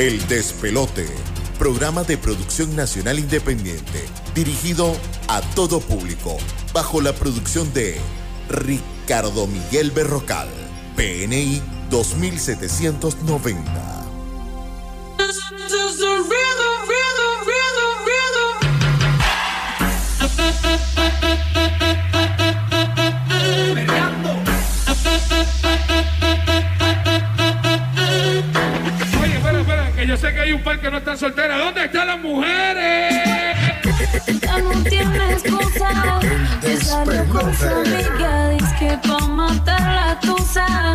El Despelote, programa de producción nacional independiente, dirigido a todo público, bajo la producción de Ricardo Miguel Berrocal, PNI 2790. Hay un par que no están solteras. ¿Dónde están las mujeres? Ya no tienes cosa, te salió con su amiga, dice que pa' matar la tusa,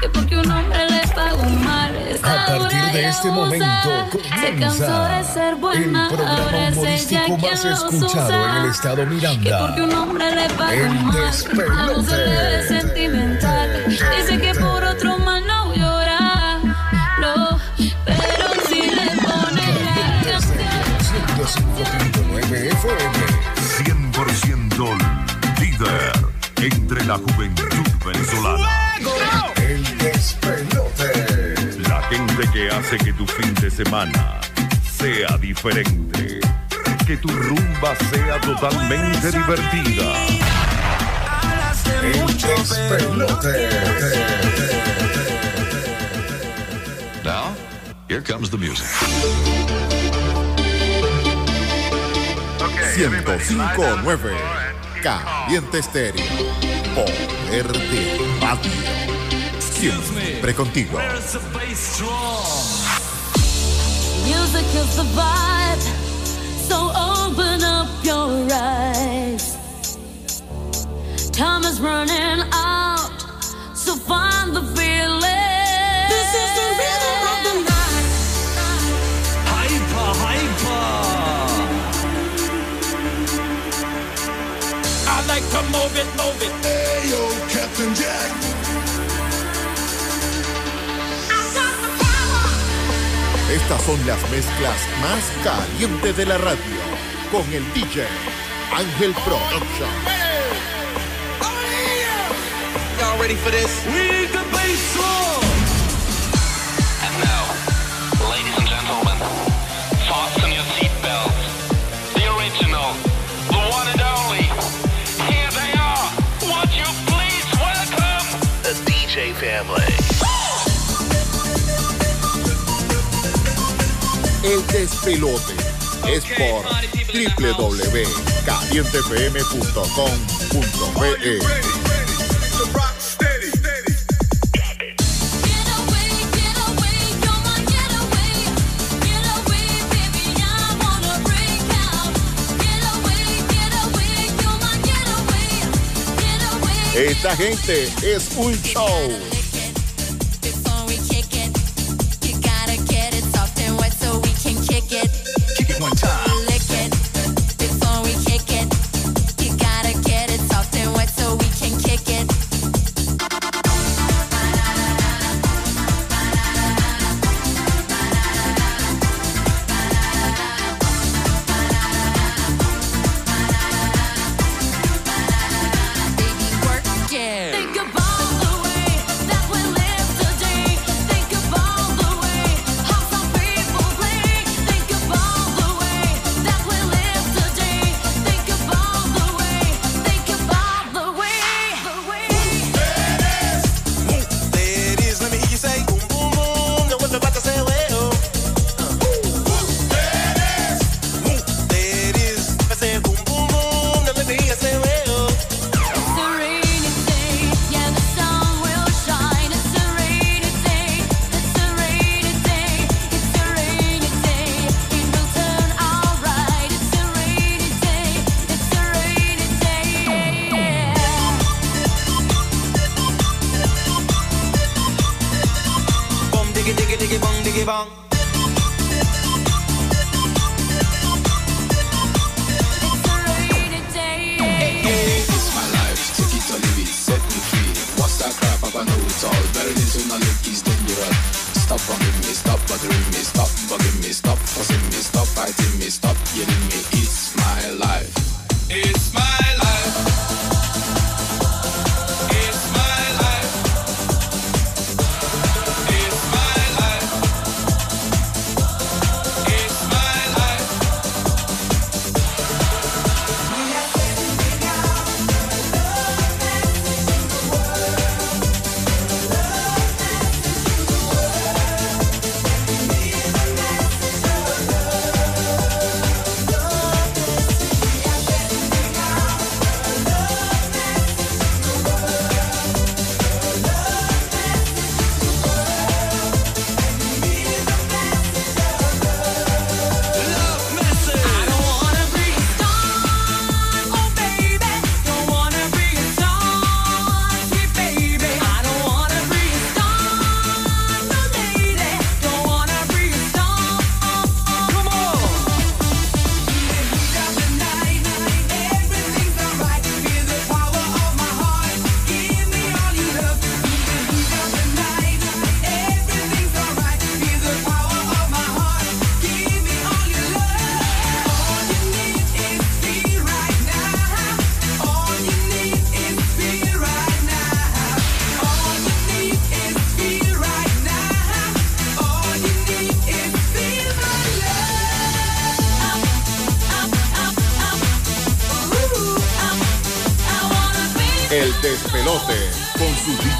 que porque un hombre le pagó mal, A está partir dura de y este abusa. momento se cansó de ser el buena, ahora es ella más quien los escuchado usa. en el estado Que Miranda. porque un hombre le pagó mal, ya no se le ve sentimental. Dice que la juventud venezolana. El despelote. La gente que hace que tu fin de semana sea diferente. Que tu rumba sea totalmente divertida. El despelote. Now, here comes the music. 1059 Caliente Estéreo. Poder de radio. Siempre contigo. Music is the vibe, so open up your eyes. Time is running out, so find the feeling. This is the rhythm of the night. Like to move it, move it. Hey yo, Captain Jack. Estas son las mezclas más calientes de la radio. Con el DJ Ángel Production. Y'all ready for this? We need the bass family? El despelote es por www.calientefm.com.be. Esta gente es un show.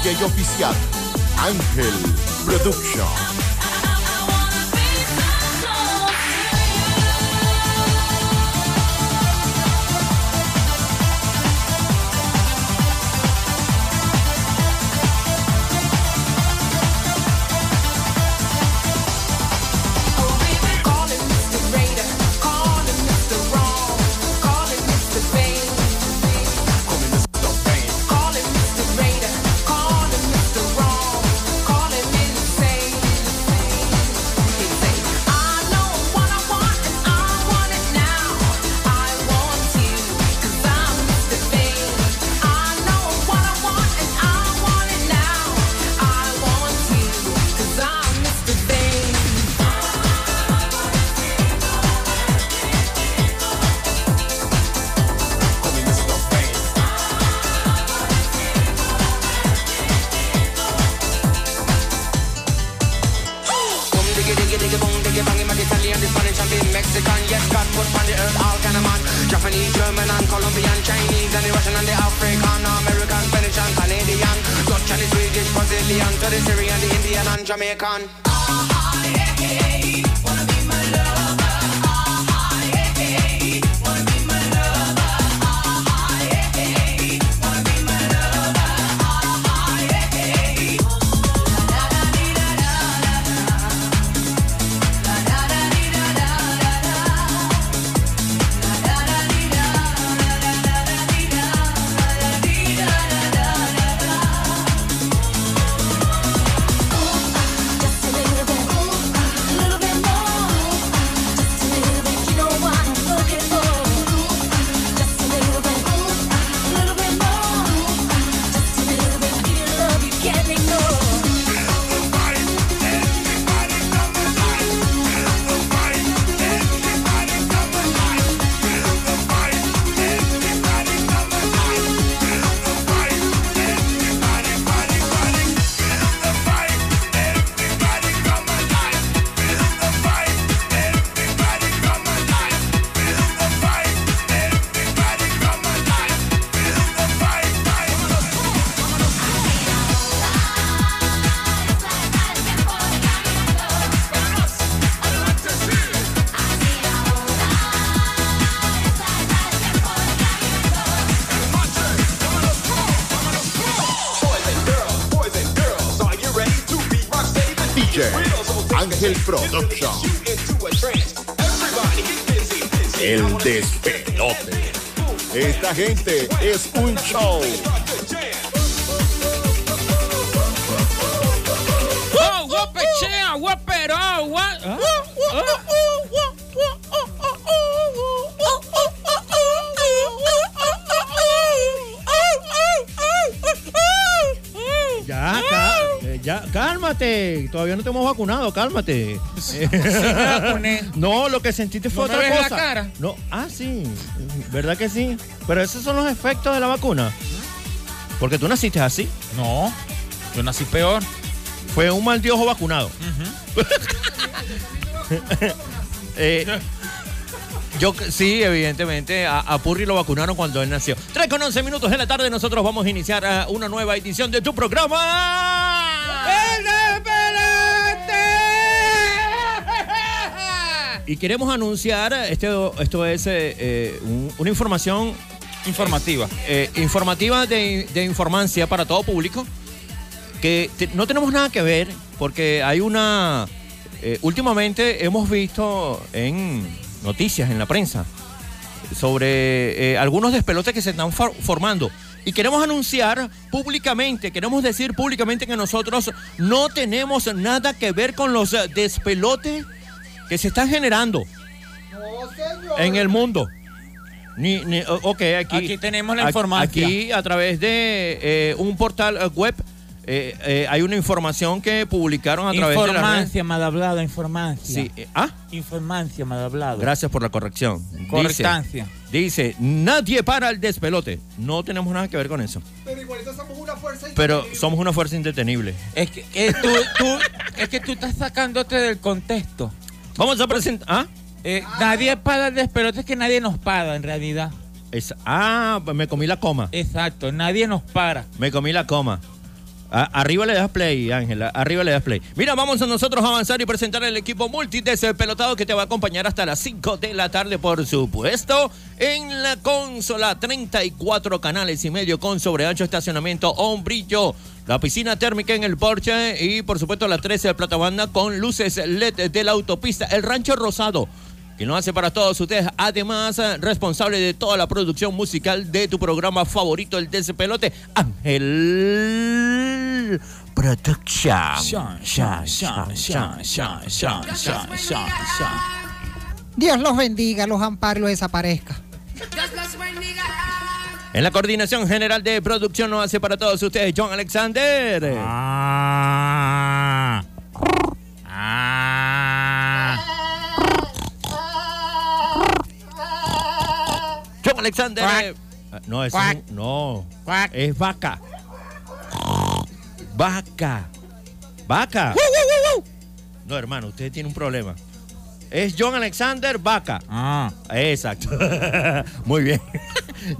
DJ oficial, Ángel Production. Production. El despelote. Esta gente es un show. ¡Oh, guapechea, guapero! gua- ¿Ah? Ya, ca- eh, ya, cálmate. Todavía no te hemos vacunado, cálmate. me. No, lo que sentiste fue ¿No me otra ves la cosa. cara? No, ah, sí. ¿Verdad que sí? Pero esos son los efectos de la vacuna. Porque tú naciste así. No, yo nací peor. Fue un mal de ojo vacunado. Eh, yo sí, evidentemente, a, a Purri lo vacunaron cuando él nació. 3 con 11 minutos de la tarde, nosotros vamos a iniciar eh, una nueva edición de tu programa. Y queremos anunciar, esto, esto es eh, eh, un- una información Informativa. eh, informativa de, de informancia para todo público, que te- no tenemos nada que ver porque hay una... eh, últimamente hemos visto en noticias, en la prensa, sobre eh, algunos despelotes que se están for- formando. Y queremos anunciar públicamente, queremos decir públicamente que nosotros no tenemos nada que ver con los eh, despelotes que se están generando en el mundo. Ni, ni- o- ok, aquí, Aquí tenemos la información. Aquí, a través de eh, un portal eh, web, eh, eh, hay una información que publicaron a través de la red. Informancia, mal hablado, informancia. Sí, eh, ah, Informancia, mal hablado. gracias por la corrección. Dice- Correctancia. Dice, nadie para el despelote. No tenemos nada que ver con eso. Pero igualito somos una fuerza Pero somos una fuerza indetenible. Es que, eh, tú, tú- es que tú estás sacándote del contexto. Vamos a presentar. ¿Ah? Eh, nadie paga el despelote, es que nadie nos paga en realidad. Es, ah, me comí la coma. Exacto, nadie nos para. Me comí la coma. A- arriba le das play, Ángela. Arriba le das play. Mira, vamos a nosotros a avanzar y presentar el equipo multi de ese pelotado que te va a acompañar hasta las 5 de la tarde, por supuesto. En la consola, 34 canales y medio con sobreancho estacionamiento, hombrillo. La piscina térmica en el Porsche y, por supuesto, la 13 de plata banda con luces LED de la autopista. El Rancho Rosado que lo hace para todos ustedes. Además, eh, responsable de toda la producción musical de tu programa favorito, el Despelote, Ángel Production. Dios los bendiga, los ampare los desaparezca. En la coordinación general de producción lo hace para todos ustedes, John Alexander. Ah. John Alexander. Eh, ah, No, es un- no. Es vaca. Vaca. Vaca. No, hermano, usted tiene un problema. Es John Alexander Vaca. Ah. Exacto. Muy bien.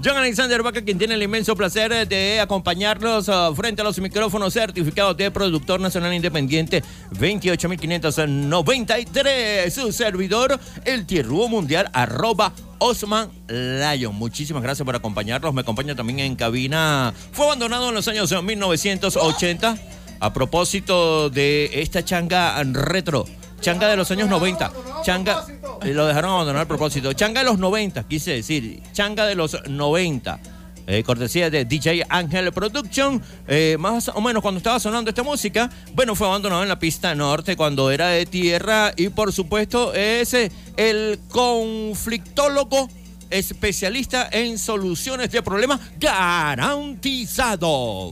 John Alexander Vaca, quien tiene el inmenso placer de acompañarnos ah, frente a los micrófonos certificados de productor nacional independiente 28593. Su servidor, el tierrubo mundial, arroba Osman Lion. Muchísimas gracias por acompañarnos. Me acompaña también en cabina. Fue abandonado en los años 1980 a propósito de esta changa retro. Changa de los años 90. Changa, eh, lo dejaron abandonar a propósito. Changa de los 90, quise decir. Changa de los 90. Eh, cortesía de DJ Ángel Production. Eh, más o menos cuando estaba sonando esta música, bueno, fue abandonado en la pista norte cuando era de tierra. Y por supuesto, es el conflictólogo especialista en soluciones de problemas garantizado,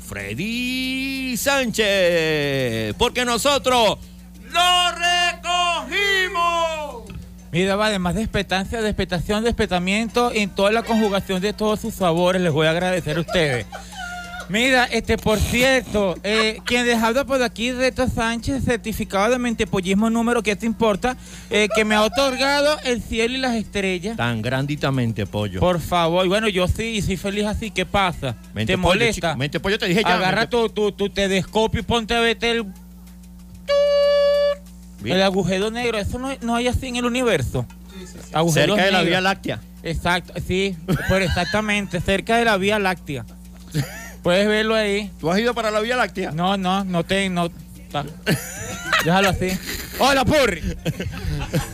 Freddy Sánchez. Porque nosotros lo recogimos. Mira, va, además de expectancia, de expectación, de espetamiento, en toda la conjugación de todos sus sabores, les voy a agradecer a ustedes. Mira, este, por cierto, eh, quien les habla por aquí, Reto Sánchez, certificado de mentepollismo número, ¿qué te importa? Eh, que me ha otorgado el cielo y las estrellas. Tan granditamente, pollo. Por favor, y bueno, yo sí, soy feliz así, ¿qué pasa? Mente ¿Te pollo, molesta? chico, mente pollo, te dije ya, Agarra mente- tu, tu, tu telescopio y ponte a verte el... El agujero negro, eso no, no hay así en el universo. Agujeros Cerca de la. Vía Láctea. Exacto, sí, pues exactamente, cerca de la Vía Láctea. Puedes verlo ahí. ¿Tú has ido para la Vía Láctea? No, no, no te, no. Déjalo así. ¡Hola, Purri!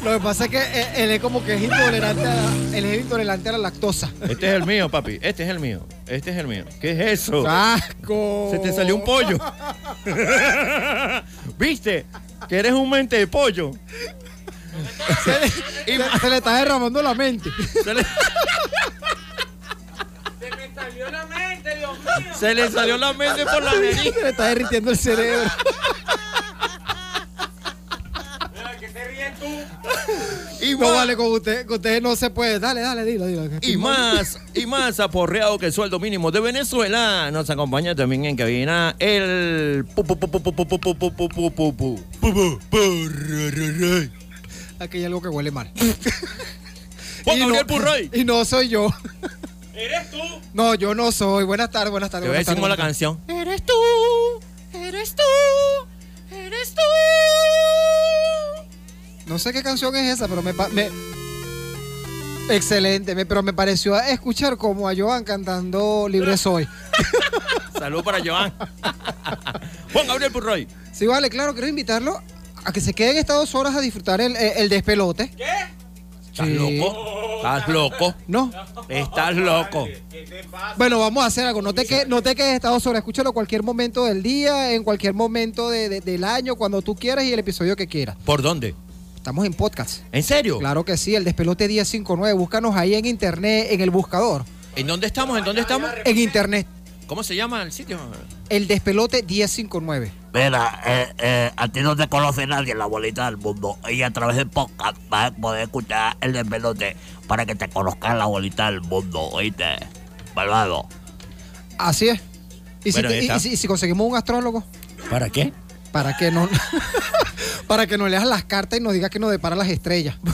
Lo que pasa es que él, él es como que es intolerante a la, él es intolerante a la lactosa. Este es el mío, papi. Este es el mío. Este es el mío. ¿Qué es eso? ¡Asco! Se te salió un pollo. ¿Viste? Que eres un mente de pollo. Se le, se- se le está derramando la mente. Se le, Se le salió la mente por la nariz. Se le está derritiendo el cerebro. Y no más, vale con usted, con usted no se puede. Dale, dale, dilo, dilo. Y más, y más aporreado que el sueldo mínimo de Venezuela. Nos acompaña también en cabina el Aquí hay algo que huele mal. y, no, y no soy yo. ¿Eres tú? No, yo no soy. Buenas tardes, buenas Te tardes. voy a decir como la canción. Eres tú, eres tú, eres tú. No sé qué canción es esa, pero me, excelente, me- pero me pareció escuchar como a Joan cantando Libre Soy. Salud para Joan. Juan Gabriel Purroy. Sí, vale, claro, quiero invitarlo a que se queden estas dos horas a disfrutar el, el- el despelote. ¿Qué? ¿Estás Sí. loco? ¿Estás loco? No. ¿Estás loco? Bueno, vamos a hacer algo. No te, que, no te quedes estas dos horas. Escúchalo cualquier momento del día, en cualquier momento de- de- del año, cuando tú quieras y el episodio que quieras. ¿Por dónde? Estamos en podcast. ¿En serio? Claro que sí, el despelote 1059. Búscanos ahí en internet, en el buscador. ¿En dónde estamos? ¿En dónde estamos? En internet, ¿Cómo se llama el sitio? el despelote 1059. Mira, eh, eh, a ti no te conoce nadie en la bolita del mundo. Y a través del podcast vas a poder escuchar el despelote para que te conozcan la bolita del mundo, ¿oíste? Malvado. Así es. ¿Y, Bueno, si, ahí te- y- está. y si, y si conseguimos un astrólogo? ¿Para qué? Para que no para que nos leas las cartas y nos digas que nos depara las estrellas.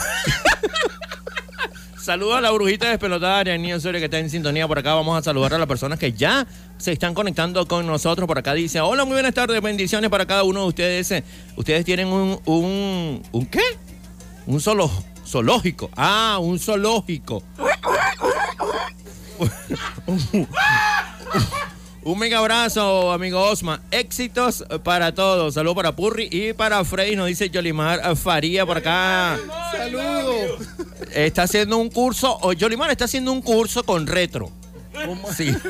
Saludos a la brujita despelotada de Niño Soria que está en sintonía por acá. Vamos a saludar a las personas que ya se están conectando con nosotros. Por acá dice, hola, muy buenas tardes, bendiciones para cada uno de ustedes. Ustedes tienen un, un, ¿un qué? Un solo, zoológico. Ah, un zoológico. Un mega abrazo, amigo Osma. Éxitos para todos. Saludos para Purri y para Freddy, nos dice Yolimar Faría por acá. Saludos. Está haciendo un curso, o Yolimar está haciendo un curso con retro. Sí.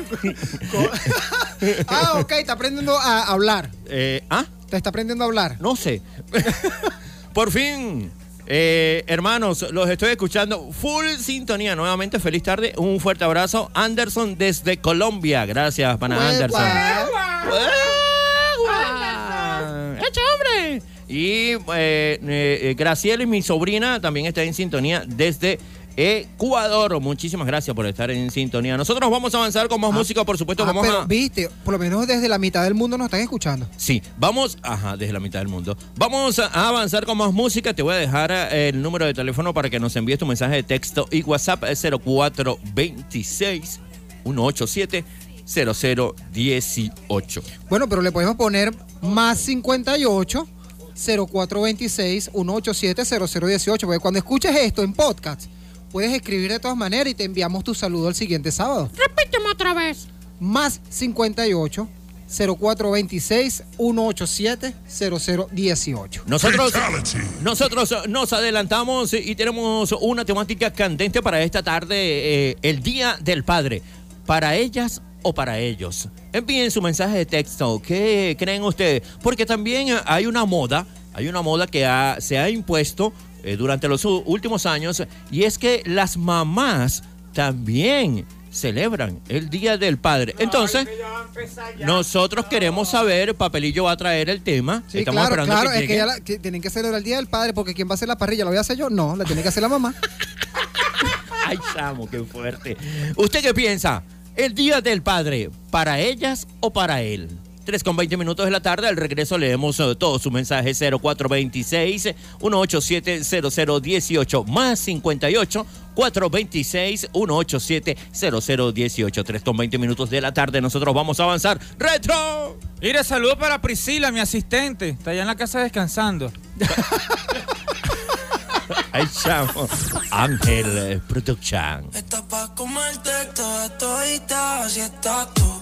Ah, ok, está aprendiendo a hablar. Eh, ¿Ah? Te está aprendiendo a hablar. No sé. Por fin, eh, hermanos, los estoy escuchando. Full sintonía. Nuevamente, feliz tarde. Un fuerte abrazo. Anderson desde Colombia. Gracias, pana Anderson. ¡Echa hombre! Y eh, eh, eh, Graciela y mi sobrina también está en sintonía desde Ecuador. Muchísimas gracias por estar en sintonía. Nosotros vamos a avanzar con más música, por supuesto. Ah, vamos pero a. viste, por lo menos desde la mitad del mundo nos están escuchando. Sí, vamos, ajá, desde la mitad del mundo. Vamos a avanzar con más música. Te voy a dejar eh, el número de teléfono para que nos envíes tu mensaje de texto y WhatsApp es 0426 187 0018. Bueno, pero le podemos poner más 58 0426 187 0018. Porque cuando escuches esto en podcast, puedes escribir de todas maneras y te enviamos tu saludo el siguiente sábado. Repíteme otra vez. Más 58 0426 187 0018. Nosotros, nosotros nos adelantamos y tenemos una temática candente para esta tarde, eh, el Día del Padre. ¿Para ellas o para ellos? Envíen su mensaje de texto. ¿Qué creen ustedes? Porque también hay una moda, hay una moda que ha- se ha impuesto eh, durante los últimos años y es que las mamás también celebran el Día del Padre. Entonces, nosotros queremos saber, Papelillo va a traer el tema. Sí, Estamos claro, esperando claro, que es que, llegue. ya la- que tienen que celebrar el Día del Padre porque ¿quién va a hacer la parrilla? ¿Lo voy a hacer yo? No, la tiene que hacer la mamá. Ay, chamo, qué fuerte. ¿Usted qué piensa? ¿El Día del Padre para ellas o para él? 3 con 20 minutos de la tarde, al regreso leemos eh, todo su mensaje 0426 187 0018 más 58 426 187 0018 3 con 20 minutos de la tarde, nosotros vamos a avanzar. ¡Retro! Mira, saludo para Priscila, mi asistente. Está allá en la casa descansando. Ay, chamo. Ángel eh, Production. Está pa' comerte toda todita si estás tú.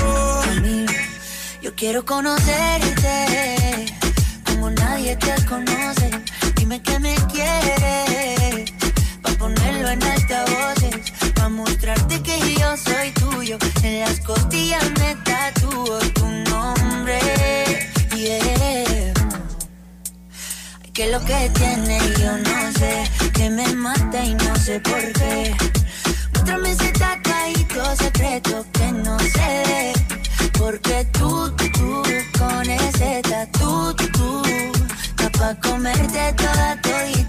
Quiero conocerte como nadie te conoce. Dime que me quieres, pa' ponerlo en altavoces, pa' mostrarte que yo soy tuyo. En las costillas me tatúo tu nombre. Yeah. Que lo que tiene yo no sé, que me mata y no sé por qué. Muéstrame ese tatuadito secreto que no ve. Porque tú, tú, con ese tatu, tú, está pa' comerte toda todita,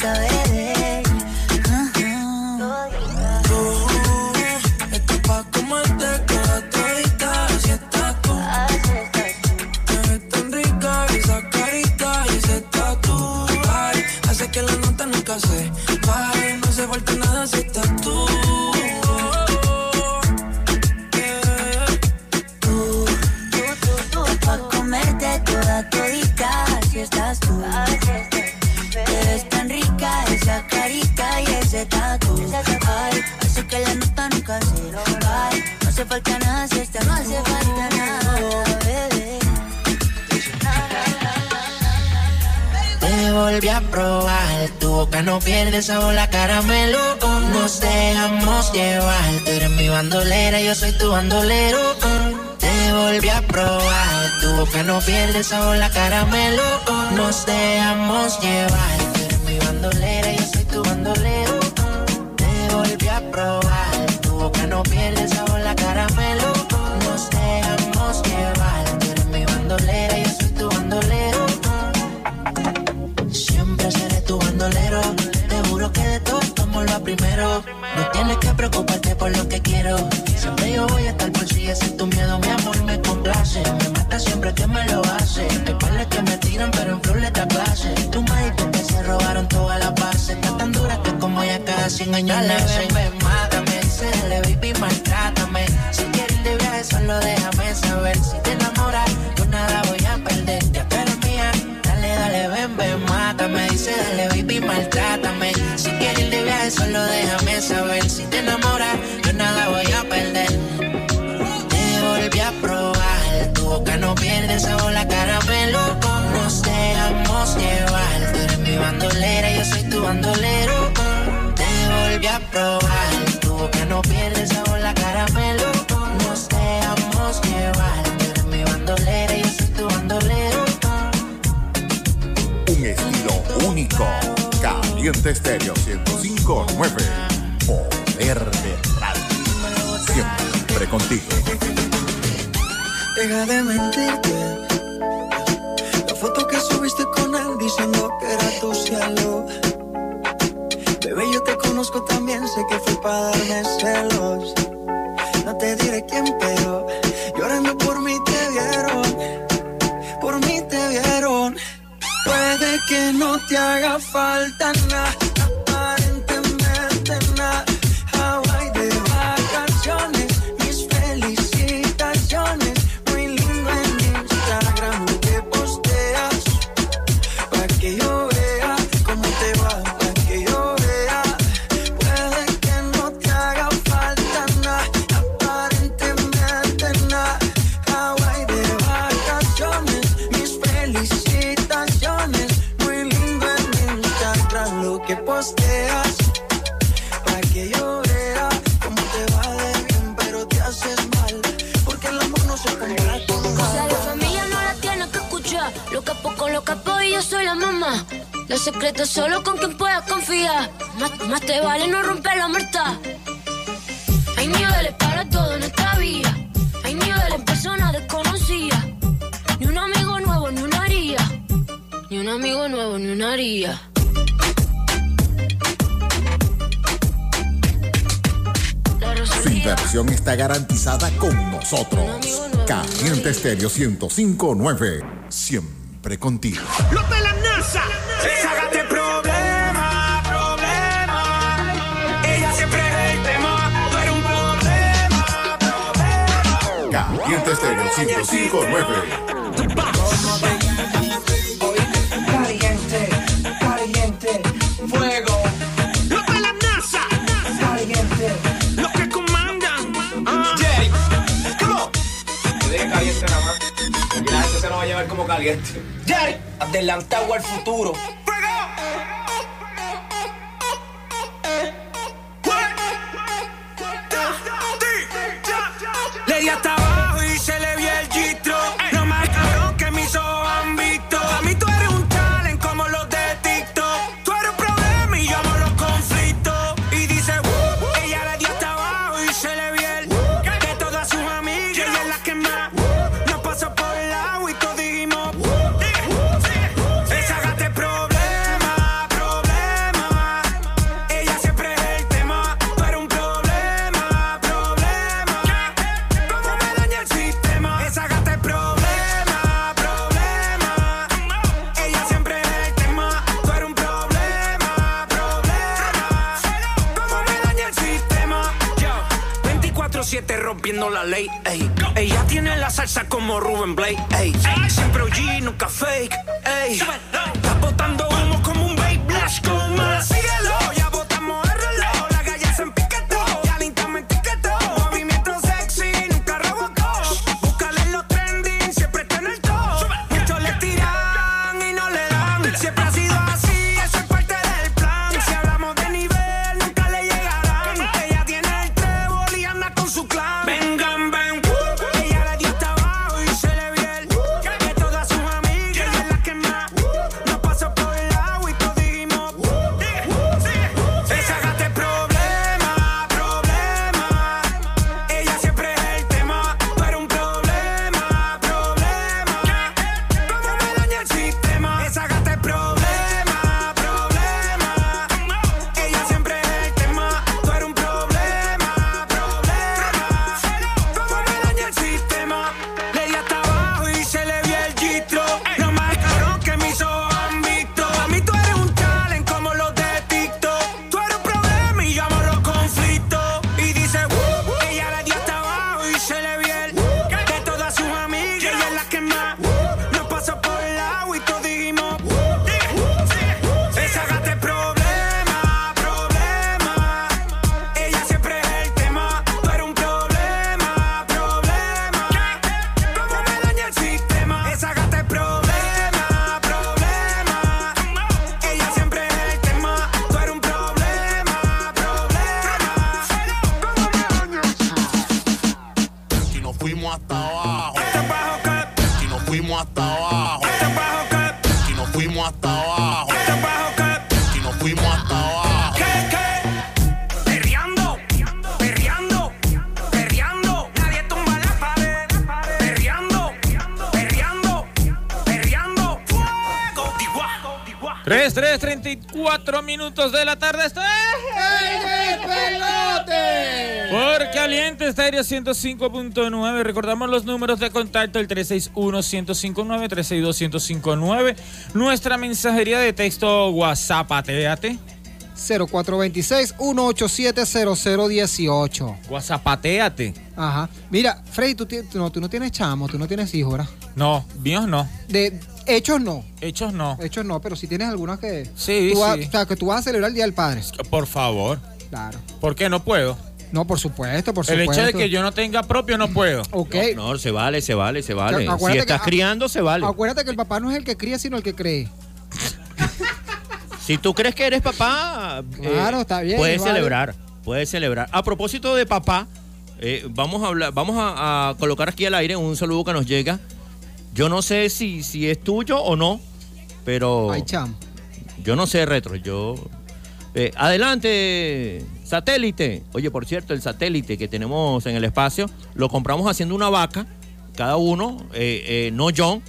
hace falta nada si esta no hace falta nada, bebé. Te volví a probar, tu boca no pierde sabor la caramelo. Nos dejamos llevar, tú eres mi bandolera, yo soy tu bandolero. Te volví a probar, tu boca no pierde sabor la caramelo. Nos dejamos llevar, tú eres mi bandolera, yo soy tu bandolero. Te volví a probar, tu boca no pierde sabor 100 años Dale. Ven, ven, mátame, baby, maltrátame. Si quieres de viaje, solo déjame saber. Si te enamoras, yo nada voy a perder. Ya tú eres mía. Dale, dale, ven, ven, mátame. Dice, dale, baby, maltrátame. Si quieres de viaje, solo déjame saber. Si te enamoras, yo nada voy a perder. Te volví a probar. Tu boca no pierde sabor, la cara caramelo. Nos dejamos llevar. Tú eres mi bandolera, yo soy tu bandolera no pierde sabor la caramelo. Nos dejamos llevar. Tú mi bandolera y yo soy tu bandolero. Un estilo único. Caliente Estéreo 1059. Poder de radio. Siempre contigo. Deja de mentirte. La foto que subiste con él diciendo que era tu cielo conozco también, sé que fue para darme celos. No te diré quién, pero llorando por mí te vieron. Por mí te vieron. Puede que no te haga falta nada con nosotros. Caliente Estéreo 1059, siempre contigo. ¡Los de la NASA! ¡Ságate problema, problema! Ella siempre es el tema, tú un problema, problema. Caliente Estéreo 1059 caliente. Adelantado al futuro. 3, 3, 34 minutos de la tarde. Está ¡El despelote! Por Caliente Estéreo 105.9. Recordamos los números de contacto: el 361-1059, 362-1059. Nuestra mensajería de texto WhatsApp, atéate. 0426-187-0018. WhatsAppateate. Ajá. Mira, Freddy, tú, no, tú no tienes chamo, tú no tienes hijos, ¿verdad? No, míos no. De hechos no. Hechos no. Hechos no, pero si tienes algunos que. Sí, tú vas- sí. O sea, que tú vas a celebrar el Día del Padre. Por favor. Claro. ¿Por qué no puedo? No, por supuesto, por El supuesto. hecho de que yo no tenga propio no puedo. Ok. No, no, se vale, se vale, se vale. Acuérdate Si que- estás ah, criando, se vale. Acuérdate que el papá no es el que cría, sino el que cree. Si tú crees que eres papá, eh, Claro, está bien, Puedes vale. celebrar, puedes celebrar. A propósito de papá, eh, vamos a hablar, vamos a, a colocar aquí al aire un saludo que nos llega. Yo no sé si, si es tuyo o no, pero Ay, chamo. yo no sé retro. Yo eh, adelante, satélite. Oye, por cierto, el satélite que tenemos en el espacio lo compramos haciendo una vaca, cada uno, eh, eh, no John,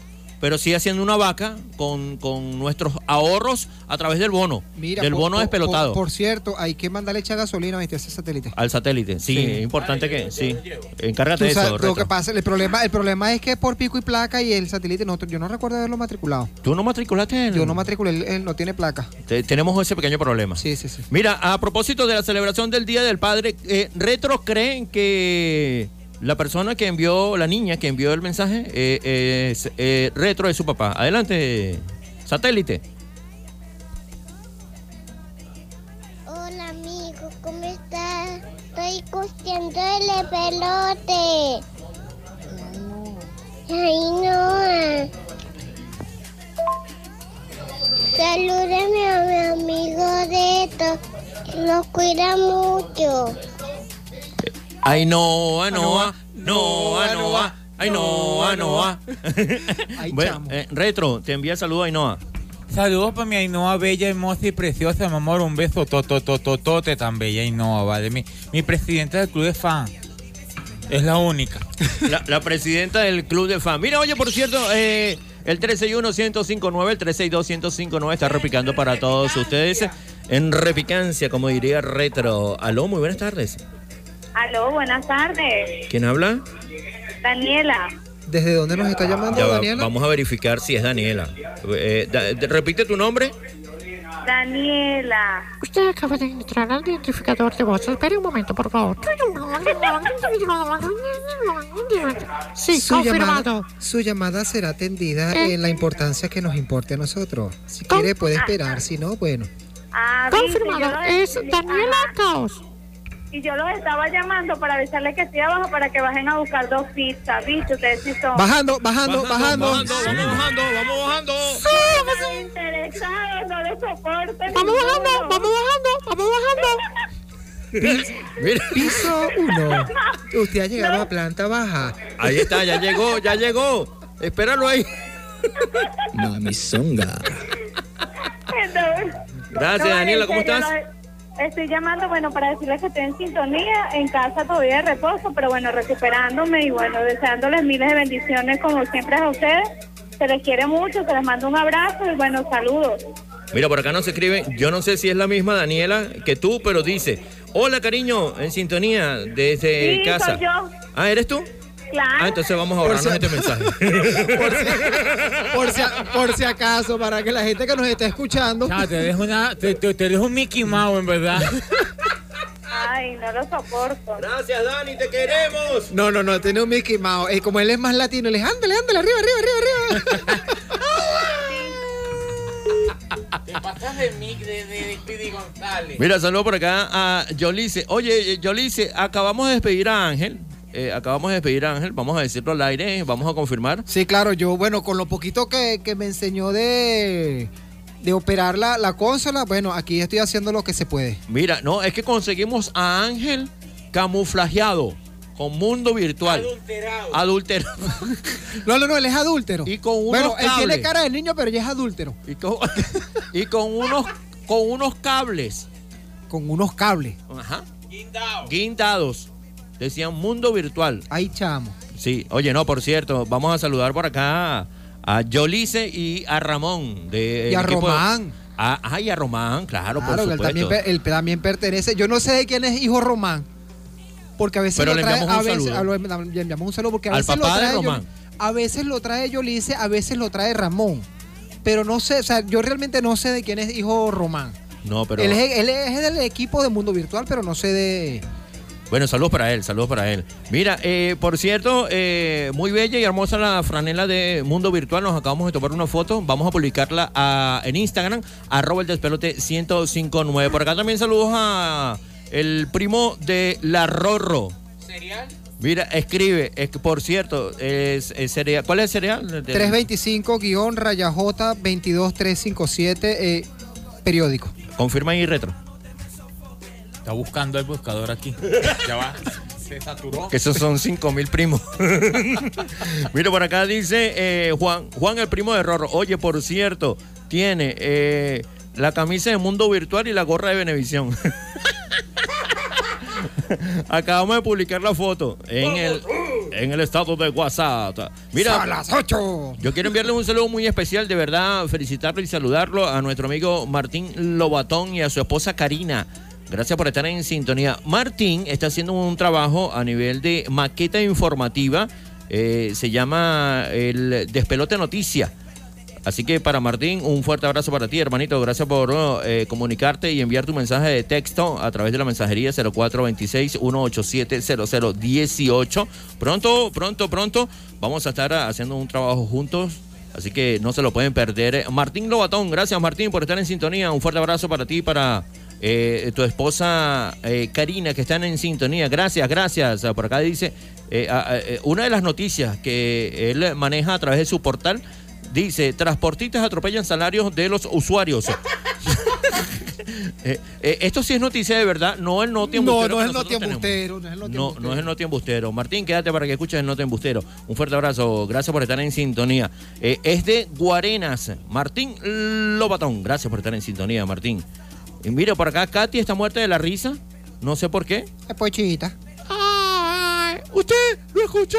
pero sí haciendo una vaca con, con nuestros ahorros a través del bono, Mira, del por- bono por- despelotado. Por, por cierto, hay que mandarle echar gasolina a ese satélite. Al satélite, sí, Sí. es importante que, sí. Encárgate de eso, lo que pasa, el problema, el problema es que es por pico y placa y el satélite no, yo no recuerdo haberlo matriculado. ¿Tú no matriculaste? en- Yo no matriculé, él, él no tiene placa. Te- tenemos ese pequeño problema. Sí, sí, sí. Mira, a propósito de la celebración del Día del Padre, eh, Retro creen que la persona que envió, la niña que envió el mensaje, eh, es eh, Retro es su papá. Adelante, satélite. Hola amigo, ¿cómo estás? Estoy cosiendo el pelote. Ay no. Salúdame a mi amigo Deto. Lo cuida mucho. Ay, no, no, no, no, ay, no, no. Bueno, eh, Retro, te envía saludos a Ainhoa. Saludos para mi Ainhoa bella, hermosa y preciosa, mi amor. Un beso tototototote tan bella Ainhoa, ¿vale? Mi, mi presidenta del club de fan. Es la única. La, la presidenta del club de fan. Mira, oye, por cierto, eh, el 361-1059, el 362-1059 está repicando para todos ustedes en repicancia, como diría Retro. Aló, muy buenas tardes. Aló, buenas tardes. ¿Quién habla? Daniela. ¿Desde dónde nos está llamando, Ya Daniela? vamos a verificar si es Daniela. Eh, da- repite tu nombre. Daniela. Usted acaba de entrar al identificador de voz. Espere un momento, por favor. Sí, su confirmado. llamada, su llamada será atendida Eh. en la importancia que nos importe a nosotros. Si quiere puede esperar, si no, bueno. Ah, Confirmado. Es Daniela. Caos. Y yo los estaba llamando para avisarles que estoy abajo para que bajen a buscar dos pizzas. ¿Viste? Ustedes sí son. Bajando, bajando, bajando. vamos bajando, vamos bajando. Estoy interesado, no les soporto. Vamos bajando, vamos bajando, vamos bajando. Mira. Piso 1. Usted ha llegado a planta baja. Ahí está, ya llegó, ya llegó. Espéralo ahí. Mami Songa. Gracias, No, Daniela, ¿cómo estás? lo- Estoy llamando, bueno, para decirles que estoy en sintonía, en casa todavía de reposo, pero bueno, recuperándome y bueno, deseándoles miles de bendiciones como siempre a ustedes. Se les quiere mucho, se les mando un abrazo y bueno, saludos. Mira, por acá nos escribe, yo no sé si es la misma Daniela que tú, pero dice, hola cariño, en sintonía desde Sí, casa. soy yo. Ah, ¿eres tú? Claro. Ah, entonces vamos a ahorrarnos este mensaje. Por si, por si acaso, para que la gente que nos está escuchando. No, te dejo, una, te, te- te dejo un Mickey Mouse, en verdad. Ay, no lo soporto. Gracias, Dani, te queremos. No, no, no, tiene un Mickey Mouse. Eh, como él es más latino, le dice, ándale, ándale, arriba, arriba, arriba, arriba. Te pasas de Mick de, de, de Speedy González. Mira, saludo por acá a Yolice. Oye, Yolice, acabamos de despedir a Ángel. Eh, acabamos de despedir a Ángel, vamos a decirlo al aire, vamos a confirmar. Sí, claro, yo, bueno, con lo poquito que, que me enseñó de, de operar la, la consola, bueno, aquí estoy haciendo lo que se puede. Mira, no, es que conseguimos a Ángel camuflajeado. con mundo virtual. Adulterado. Adulterado. No, no, no, él es adúltero. Y con unos Bueno, él tiene cables. cara de niño, pero ya es adúltero. Y con, y con unos con unos cables. Con unos cables. Ajá. Guindados. Decían mundo virtual. Ahí chamo. Sí, oye, no, por cierto, vamos a saludar por acá a Yolice y a Ramón. De, Y a equipo de- Román. Ah, ah, y a Román, claro, Claro, por él también, supuesto. él también pertenece. Yo no sé de quién es hijo Román. Porque a veces Pero lo le trae. enviamos A un saludo. a lo- le enviamos un saludo porque a Al veces lo papá de trae. Yol- Román. a veces lo trae Yolice, a veces lo trae Ramón. Pero no sé, o sea, yo realmente no sé de quién es hijo Román. No, pero. Él, es, él es del equipo de Mundo Virtual, pero no sé de. Bueno, saludos para él, saludos para él. Mira, eh, por cierto, eh, muy bella y hermosa la franela de Mundo Virtual. Nos acabamos de tomar una foto. Vamos a publicarla a- en Instagram, arroba el despelote 1059. Por acá también saludos a el primo de La Rorro. ¿Cereal? Mira, escribe, es que, por cierto, es, es cereal. ¿cuál es el cereal? Del- 325-rayaj 22357, eh, periódico. Confirma ahí retro. Está buscando el buscador aquí. Ya va. Se saturó. Que esos son 5 mil primos. Mira, por acá dice eh, Juan, Juan el primo de Rorro. Oye, por cierto, tiene eh, la camisa de Mundo Virtual y la gorra de Benevisión. Acabamos de publicar la foto en el, en el estado de WhatsApp. Mira, A las 8. yo quiero enviarle un saludo muy especial, de verdad, felicitarlo y saludarlo a nuestro amigo Martín Lobatón y a su esposa Karina. Gracias por estar en sintonía. Martín está haciendo un trabajo a nivel de maqueta informativa. eh, se llama el Despelote Noticia. Así que para Martín, un fuerte abrazo para ti, hermanito. Gracias por eh, comunicarte y enviar tu mensaje de texto a través de la mensajería 0426-187-0018. Pronto, pronto, pronto vamos a estar haciendo un trabajo juntos. Así que no se lo pueden perder. Martín Lobatón, gracias Martín por estar en sintonía. Un fuerte abrazo para ti para eh, tu esposa eh, Karina que están en sintonía. Gracias, gracias. Por acá dice, eh, ah, ah, eh, una de las noticias que él maneja a través de su portal Dice, transportistas atropellan salarios de los usuarios. Eh, eh, esto sí es noticia de verdad, no el noti No, embustero no que es el noti embustero, no es el noti No, no es el noti embustero. Martín, quédate para que escuches el noti embustero. Un fuerte abrazo, gracias por estar en sintonía. Eh, es de Guarenas, Martín Lobatón. Gracias por estar en sintonía, Martín. Y mira, por acá Katy está muerta de la risa. No sé por qué. Es pochita. ¡Usted lo escuchó!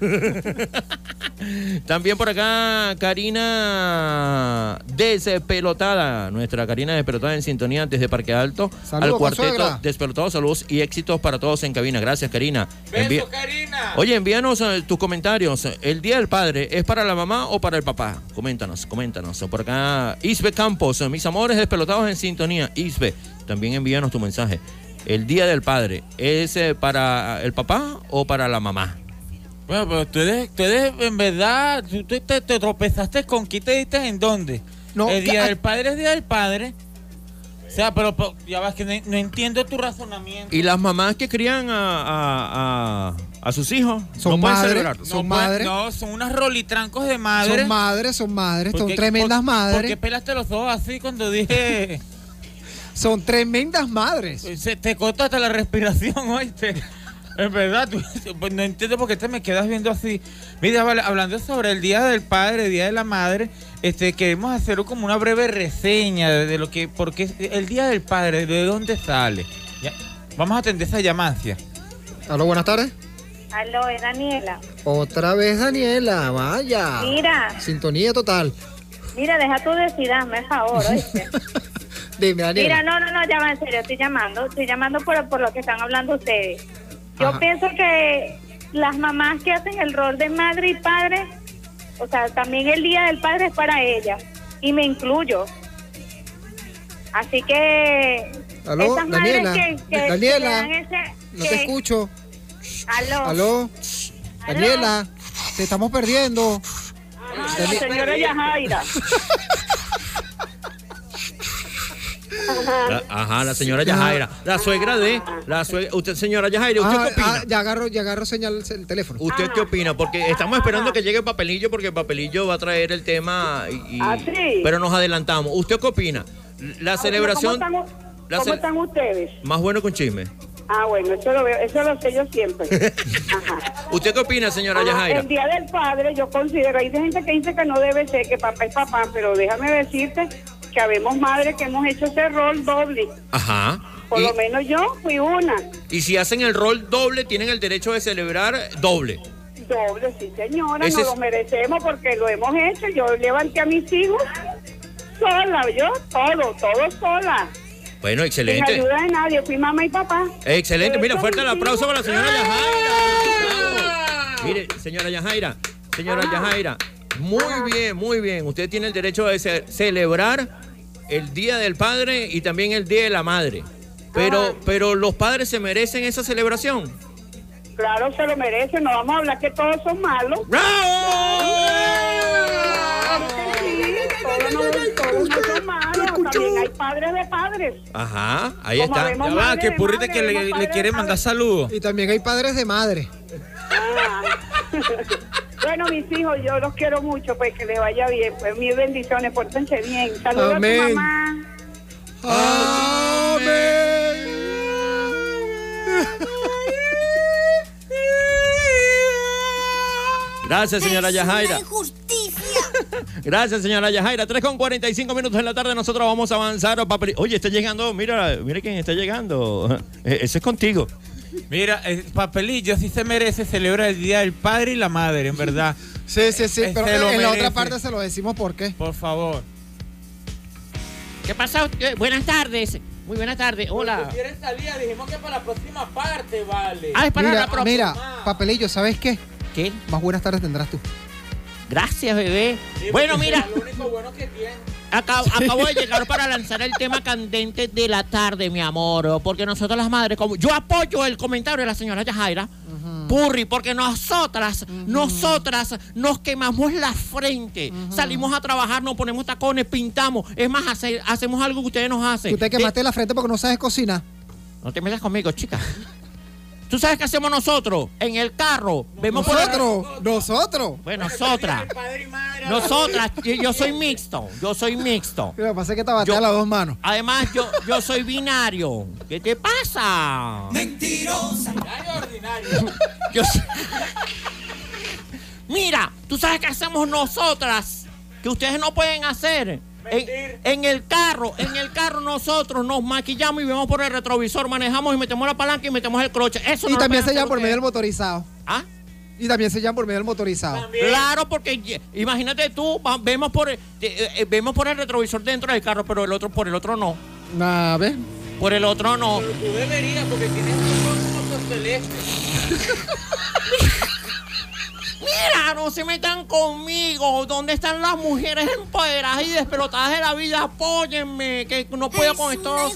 También por acá Karina Despelotada, nuestra Karina Despelotada en sintonía desde Parque Alto Saludos, al cuarteto. Despelotados, saludos y éxitos para todos en cabina. Gracias Karina. Envi- Beso, Karina. Oye, envíanos eh, tus comentarios. ¿El Día del Padre es para la mamá o para el papá? Coméntanos, coméntanos. Por acá, Isbe Campos, mis amores despelotados en sintonía. Isbe, también envíanos tu mensaje. ¿El Día del Padre es eh, para el papá o para la mamá? Bueno, pero tú eres, tú eres, en verdad, tú, tú te, te tropezaste con quién te diste en dónde. No, el que- día del padre es día del padre. O sea, pero, pero ya vas que no, no entiendo tu razonamiento. ¿Y las mamás que crían a, a- a- a sus hijos? Son no madres, son No, madres. No, son unas rolitrancos de madre. Son madres, son madres, ¿Por son tremendas por- madres. ¿Por qué pelaste los ojos así cuando dije... Son tremendas madres. Se te corta hasta la respiración, oíste. En verdad, tú- pues no entiendo por qué te me quedas viendo así. Mira, vale, hablando sobre el Día del Padre, el Día de la Madre, este, queremos hacer como una breve reseña de, de lo que, porque el Día del Padre, ¿de dónde sale? Ya, Vamos a atender esa llamancia. Aló, buenas tardes. Aló, es Daniela. Otra vez Daniela, vaya. Mira. Sintonía total. Mira, deja tu decir, me favor, ¿oíste? Dime, Daniela. Mira, no, no, no, ya va, en serio, estoy llamando, estoy llamando por, por lo que están hablando ustedes. Yo Ajá. pienso que las mamás que hacen el rol de madre y padre, o sea, también el Día del Padre es para ellas, y me incluyo. Así que Aló, esas madres Daniela. que, que- que Daniela, ese... No te escucho. Aló. Aló. Daniela, te estamos perdiendo. Dani- Señora Yajaira. La- ajá, la señora Yajaira. La suegra de. La suegra, usted, señora Yajaira, ¿usted Ah, qué opina? ah, ya agarro, ya agarro señal el teléfono. ¿Usted qué opina? Porque estamos esperando que llegue el papelillo porque el papelillo va a traer el tema y, y- Ah, sí. pero nos adelantamos. ¿Usted qué opina? La celebración ¿Cómo están, la cómo ce- están ustedes? más bueno con chisme. Ah, bueno, eso lo veo, eso lo sé yo siempre. ¿Usted qué opina, señora Ajá, Yajaira? el Día del Padre, yo considero, hay gente que dice que no debe ser, que papá es papá, pero déjame decirte que habemos madres que hemos hecho ese rol doble. Ajá. Por Y, lo menos yo fui una. y si hacen el rol doble, tienen el derecho de celebrar doble. Doble, sí, señora, Ese nos lo merecemos porque lo hemos hecho. Yo levanté a mis hijos sola, yo, todo, todo sola. Bueno, Sin excelente. ayuda de nadie, fui mamá y papá. Excelente. Mira, fuerte el aplauso hijos- para la señora Yajaira. Mire, señora Yajaira, señora Yajaira, muy bien, muy bien. Usted tiene el derecho de ce- celebrar el Día del Padre y también el Día de la Madre. Pero, pero los padres se merecen esa celebración. Claro, se lo merecen, no vamos a hablar que todos son malos. Que sí, todos no, todos no son malos, también hay padres de padres. Ajá, ahí Como está. Ya va, que Purrita que le, le quiere mandar saludos. Y también hay padres de madre. Bueno, mis hijos, yo los quiero mucho, pues que les vaya bien. Pues mis bendiciones, pórtense bien. Saludos a Amén. tu mamá. Gracias, señora Yajaira. Gracias, señora Yajaira. 3 con 45 minutos en la tarde. Nosotros vamos a avanzar. papel- Oye, está llegando. Mira, mira quién está llegando. Eh, Ese es contigo. Mira, eh, Papelillo sí se merece celebrar el Día del Padre y la Madre, en verdad. Sí, sí, sí, Eh, pero se lo en la otra parte se lo decimos por qué. Por favor. ¿Qué pasa? Eh, buenas tardes. Muy buenas tardes. Hola. ¿Quieres salir? Dijimos que para la próxima parte, vale. Ah, es para Mira, la próxima. mira, papelillo, ¿sabes qué? ¿Qué? Más buenas tardes tendrás tú. Gracias, bebé. Sí, bueno, mira, será Lo único bueno que tiene. acabo, acabo de llegar para lanzar el tema candente de la tarde, mi amor. Porque nosotros las madres, como yo apoyo el comentario de la señora Yajaira. Purri, porque nosotras, nosotras nos quemamos la frente. Salimos a trabajar, nos ponemos tacones, pintamos. Es más, hace- hacemos algo que ustedes nos hacen. Tú te quemaste la frente porque no sabes cocinar. No te metas conmigo, chica. ¿Tú sabes qué hacemos nosotros? En el carro. Vemos por el- Nosotros, nosotros. Bueno, nosotras. Nosotras. Yo, yo soy mixto. Yo soy mixto. Lo que pasa es que te batea las dos manos. Además, yo, yo soy binario. ¿Qué te pasa? Mentirosa. Yo soy- Mira, ¿tú sabes qué hacemos nosotras? Que ustedes no pueden hacer. En, en el carro, en el carro nosotros nos maquillamos y vemos por el retrovisor, manejamos y metemos la palanca y metemos el croche. Eso Y no también se llama por medio del motorizado. ¿Ah? Y también se llama por medio del motorizado. Claro, porque imagínate tú, vemos por, el- eh, eh, vemos por el retrovisor dentro del carro, pero el otro por el otro no. A ver. Por el otro no. Tú deberías, porque tienes un motor celeste. Mira, no se metan conmigo. ¿Dónde están las mujeres empoderadas y despelotadas de la vida? Apóyenme, que no puedo con estos,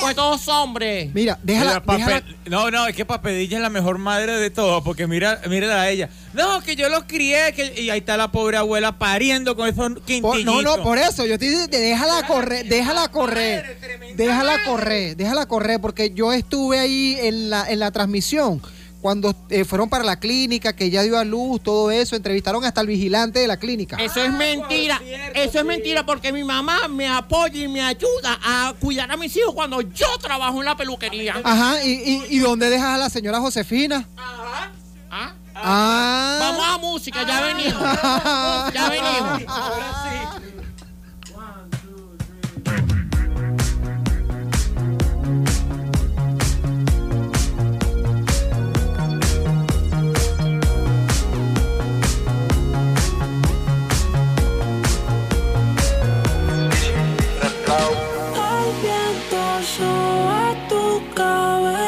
con estos hombres. Mira, Mira, Papel- No, no, es que Papelilla es la mejor madre de todos, porque mira, mira a ella. No, que yo los crié, que, y ahí está la pobre abuela pariendo con esos Por- quintillitos. no, no, por eso. Yo te digo, déjala correr, déjala correr. Déjala correr, déjala correr, porque yo estuve ahí en la, en la transmisión. Cuando eh, fueron para la clínica, que ella dio a luz, todo eso, entrevistaron hasta el vigilante de la clínica. Eso es mentira. Eso es mentira porque mi mamá me apoya y me ayuda a cuidar a mis hijos cuando yo trabajo en la peluquería. Ajá, ¿y, y, y dónde dejas a la señora Josefina? ¿Ah? Ah. Vamos a música, ya venimos. Ya venimos. El viento sobre tu cabello.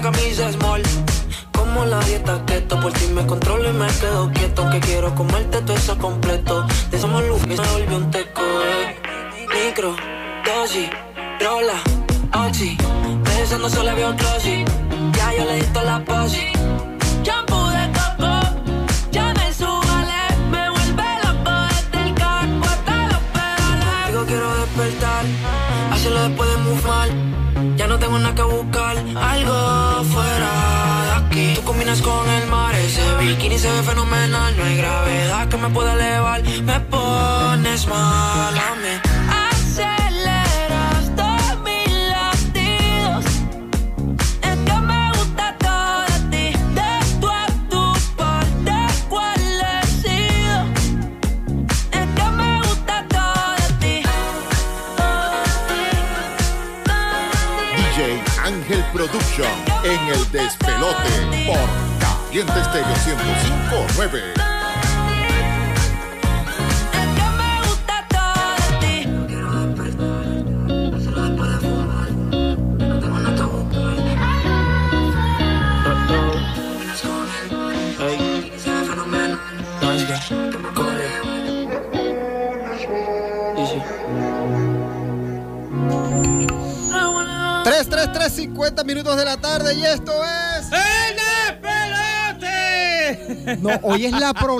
camisa small. Como la dieta keto, por ti me controlo y me quedo quieto. Que quiero comerte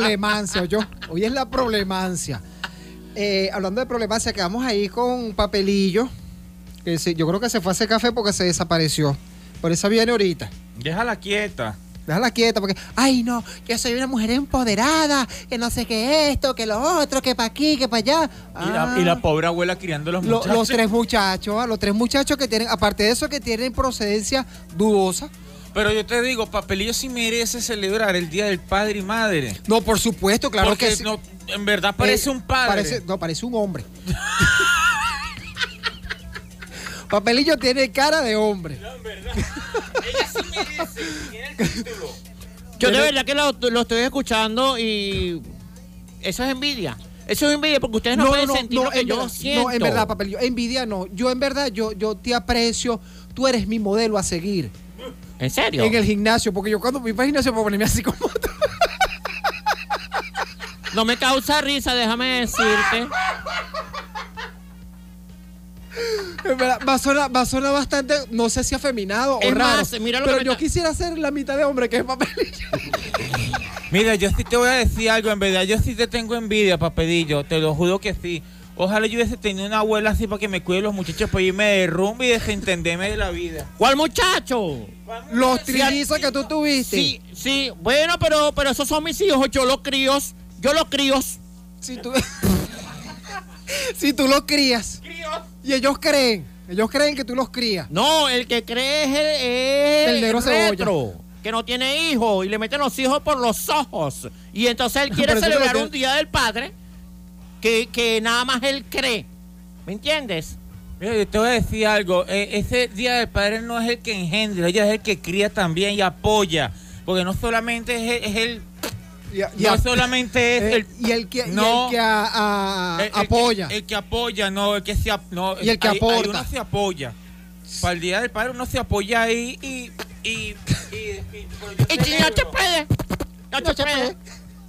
problemancia, yo. Hoy es la problemancia. Eh, hablando de problemancia, quedamos ahí con un papelillo. Que se- yo creo que se fue a hacer café porque se desapareció. Por eso viene ahorita. Déjala quieta. Déjala quieta porque, ay no, yo soy una mujer empoderada, que no sé qué esto, que lo otro, que para aquí, que para allá. Y, la, y la pobre abuela criando los Lo- muchachos. los tres muchachos, ah, los tres muchachos que tienen, aparte de eso, que tienen procedencia dudosa. Pero yo te digo, Papelillo sí merece celebrar el Día del Padre y Madre. No, por supuesto, claro Porque que sí. no, en verdad parece Eh, un padre. parece- no, parece un hombre. Papelillo tiene cara de hombre. Yo de verdad que lo, lo estoy escuchando y eso es envidia. Eso es envidia porque ustedes no, pueden sentir lo que en yo verdad, siento. no, en verdad, Papelillo, envidia no. Yo en verdad, yo, yo te aprecio. Tú eres mi modelo a seguir. ¿En serio? En el gimnasio, porque yo cuando fui para el gimnasio para ponerme así como tú. No me causa risa, déjame decirte. En verdad, va a sonar, va a sonar bastante, no sé si afeminado o Es raro. más, mira lo pero me yo quisiera ser la mitad de hombre que es Papelillo. Mira, yo sí te voy a decir algo, en verdad, yo sí te tengo envidia, Papelillo, te lo juro que sí. Ojalá yo hubiese tenido una abuela así para que me cuide los muchachos para irme de rumba y desentenderme de la vida. ¿Cuál muchacho? Los trillizos que tú tuviste. Sí, sí. Bueno, pero, pero esos son mis hijos. Yo los críos. Yo los críos. Si tú, si tú los crías. Y ellos creen. Ellos creen que tú los crías. No, el que cree es el, es El negro cebolla. retro, que no tiene hijos y le meten los hijos por los ojos. Y entonces él quiere celebrar un día del padre que, que nada más él cree. ¿Me entiendes? Mira, yo te voy a decir algo. eh, ese Día del Padre no es el que engendra, ella es el que cría también y apoya. Porque no solamente es el... es el- Y no a- solamente es eh, el... y el que, y no, el que a- a- el- el que- apoya. El, que apoya, no, el que se... No, Y el que ahí aporta. uno se apoya. Para el Día del Padre uno se apoya ahí y... y, y, y- Y si no te puede. No te puede.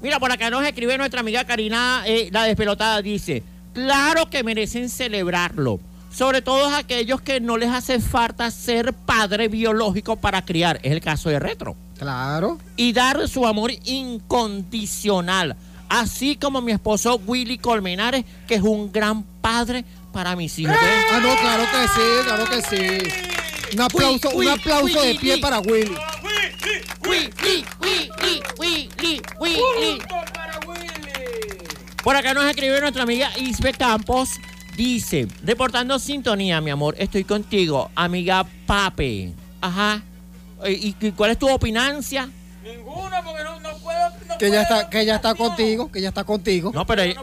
Mira, por acá nos escribe nuestra amiga Karina, eh, la despelotada, dice, claro que merecen celebrarlo. Sobre todo aquellos que no les hace falta ser padre biológico para criar. Es el caso de Retro. Claro. Y dar su amor incondicional. Así como mi esposo Willy Colmenares, que es un gran padre para mis hijos. Ah, no, claro que sí, claro que sí. Un aplauso, Uy, un aplauso uy, de pie para Willy. Willy, Willy, Willy, Willy. Por acá nos escribe nuestra amiga Isbe Campos. Dice, reportando sintonía, mi amor, estoy contigo, amiga Pape. Ajá. Eh, ¿Y, y cuál es tu opinancia? Ninguna, porque no, no puedo... no Que puedo- está, que ya está contigo, que ya está contigo. No, pero ella,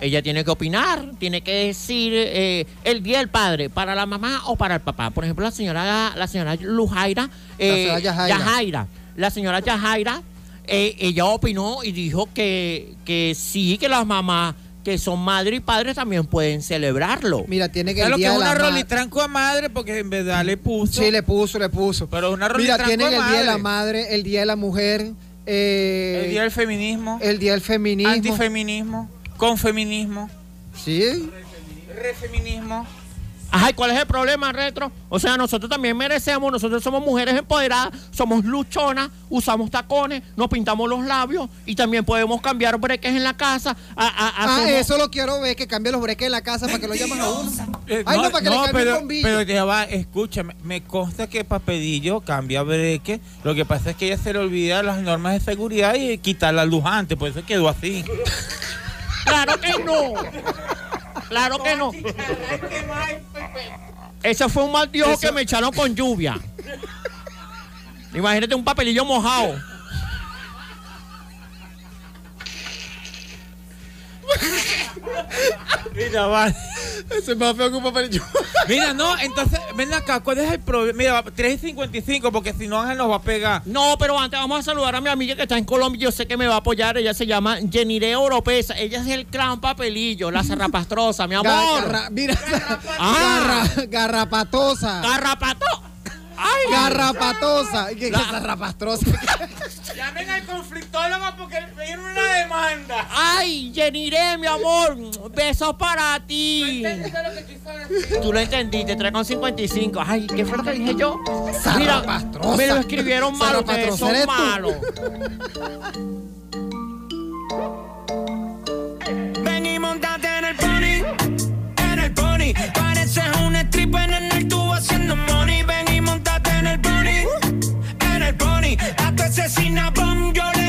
ella tiene que opinar, tiene que decir eh, el día del padre, para la mamá o para el papá. Por ejemplo, la señora, la señora Lujaira, eh, señora Yajaira. Yajaira. La señora Yajaira, eh, ella opinó y dijo que, que sí, que las mamás que son madre y padre también pueden celebrarlo. Mira, tiene que Es el lo que día es de la una rolitranco a madre porque en verdad le puso. Sí, le puso, le puso. Pero una Mira, tienen a el día de la madre. el día de la mujer, eh, El día del feminismo. el día del feminismo. Antifeminismo. Confeminismo. Sí. Refeminismo. Ajá, ¿y cuál es el problema, Retro? O sea, nosotros también merecemos, nosotros somos mujeres empoderadas, somos luchonas, usamos tacones, nos pintamos los labios y también podemos cambiar breques en la casa. a- a- Ah, hacemos- eso lo quiero ver, que cambie los breques en la casa para que lo llamen a uno. Eh, Ay, no, para que le cambie pero, el bombillo. pero ya va, escúchame, me consta que Papelillo cambia breque. Lo que pasa es que ella se le olvida las normas de seguridad y quita la luz antes, por eso quedó así. Claro que no. Claro que no. Ese fue un mal diojo que me echaron con lluvia. Imagínate un papelillo mojado. Mira, va. Ese es más feo que un papelillo. Mira, no, entonces, ven acá, ¿cuál es el problema? Mira, 3.55, porque si no Ángel nos va a pegar. No, pero antes vamos a saludar a mi amiga que está en Colombia. Yo sé que me va a apoyar. Ella se llama Jenire Oropesa. Ella es el clan papelillo, la zarrapastrosa, mi amor. Ga- garra- mira, Ah. garra- garrapatosa. Garrapato. Garrapatosa. ¿Qué, qué La- zarrapastrosa? Llamen al conflictólogo porque me dieron una demanda. Ay, Jenire, mi amor. Besos para ti. Tú lo entendiste, 3,55. Ay, ¿qué fue lo que dije yo? Mira, me lo escribieron mal, ustedes son malos. Ven y montate en el pony, en el pony. Pareces un stripper en el tubo haciendo money. Ven y montate en el pony, en el pony. A tu asesina bomb yo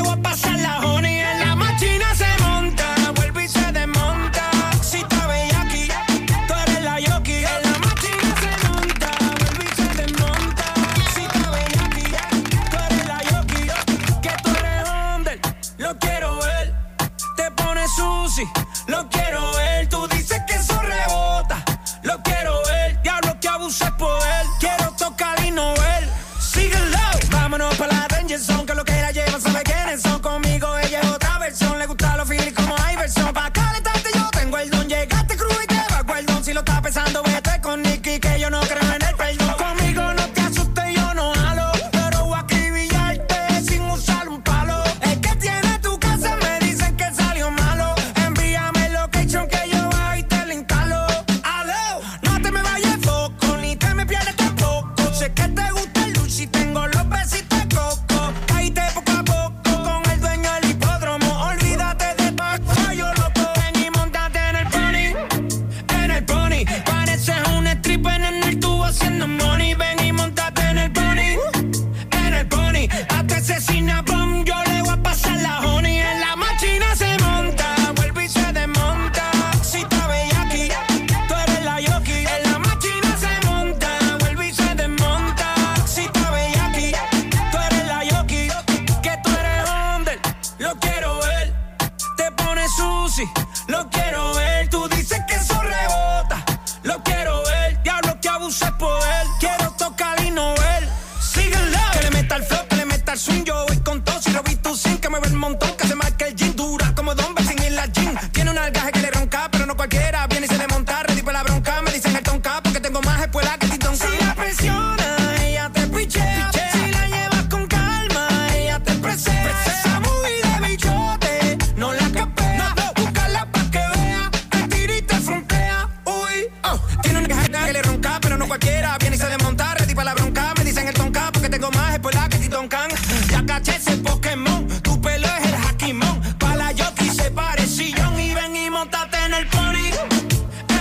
en el pony,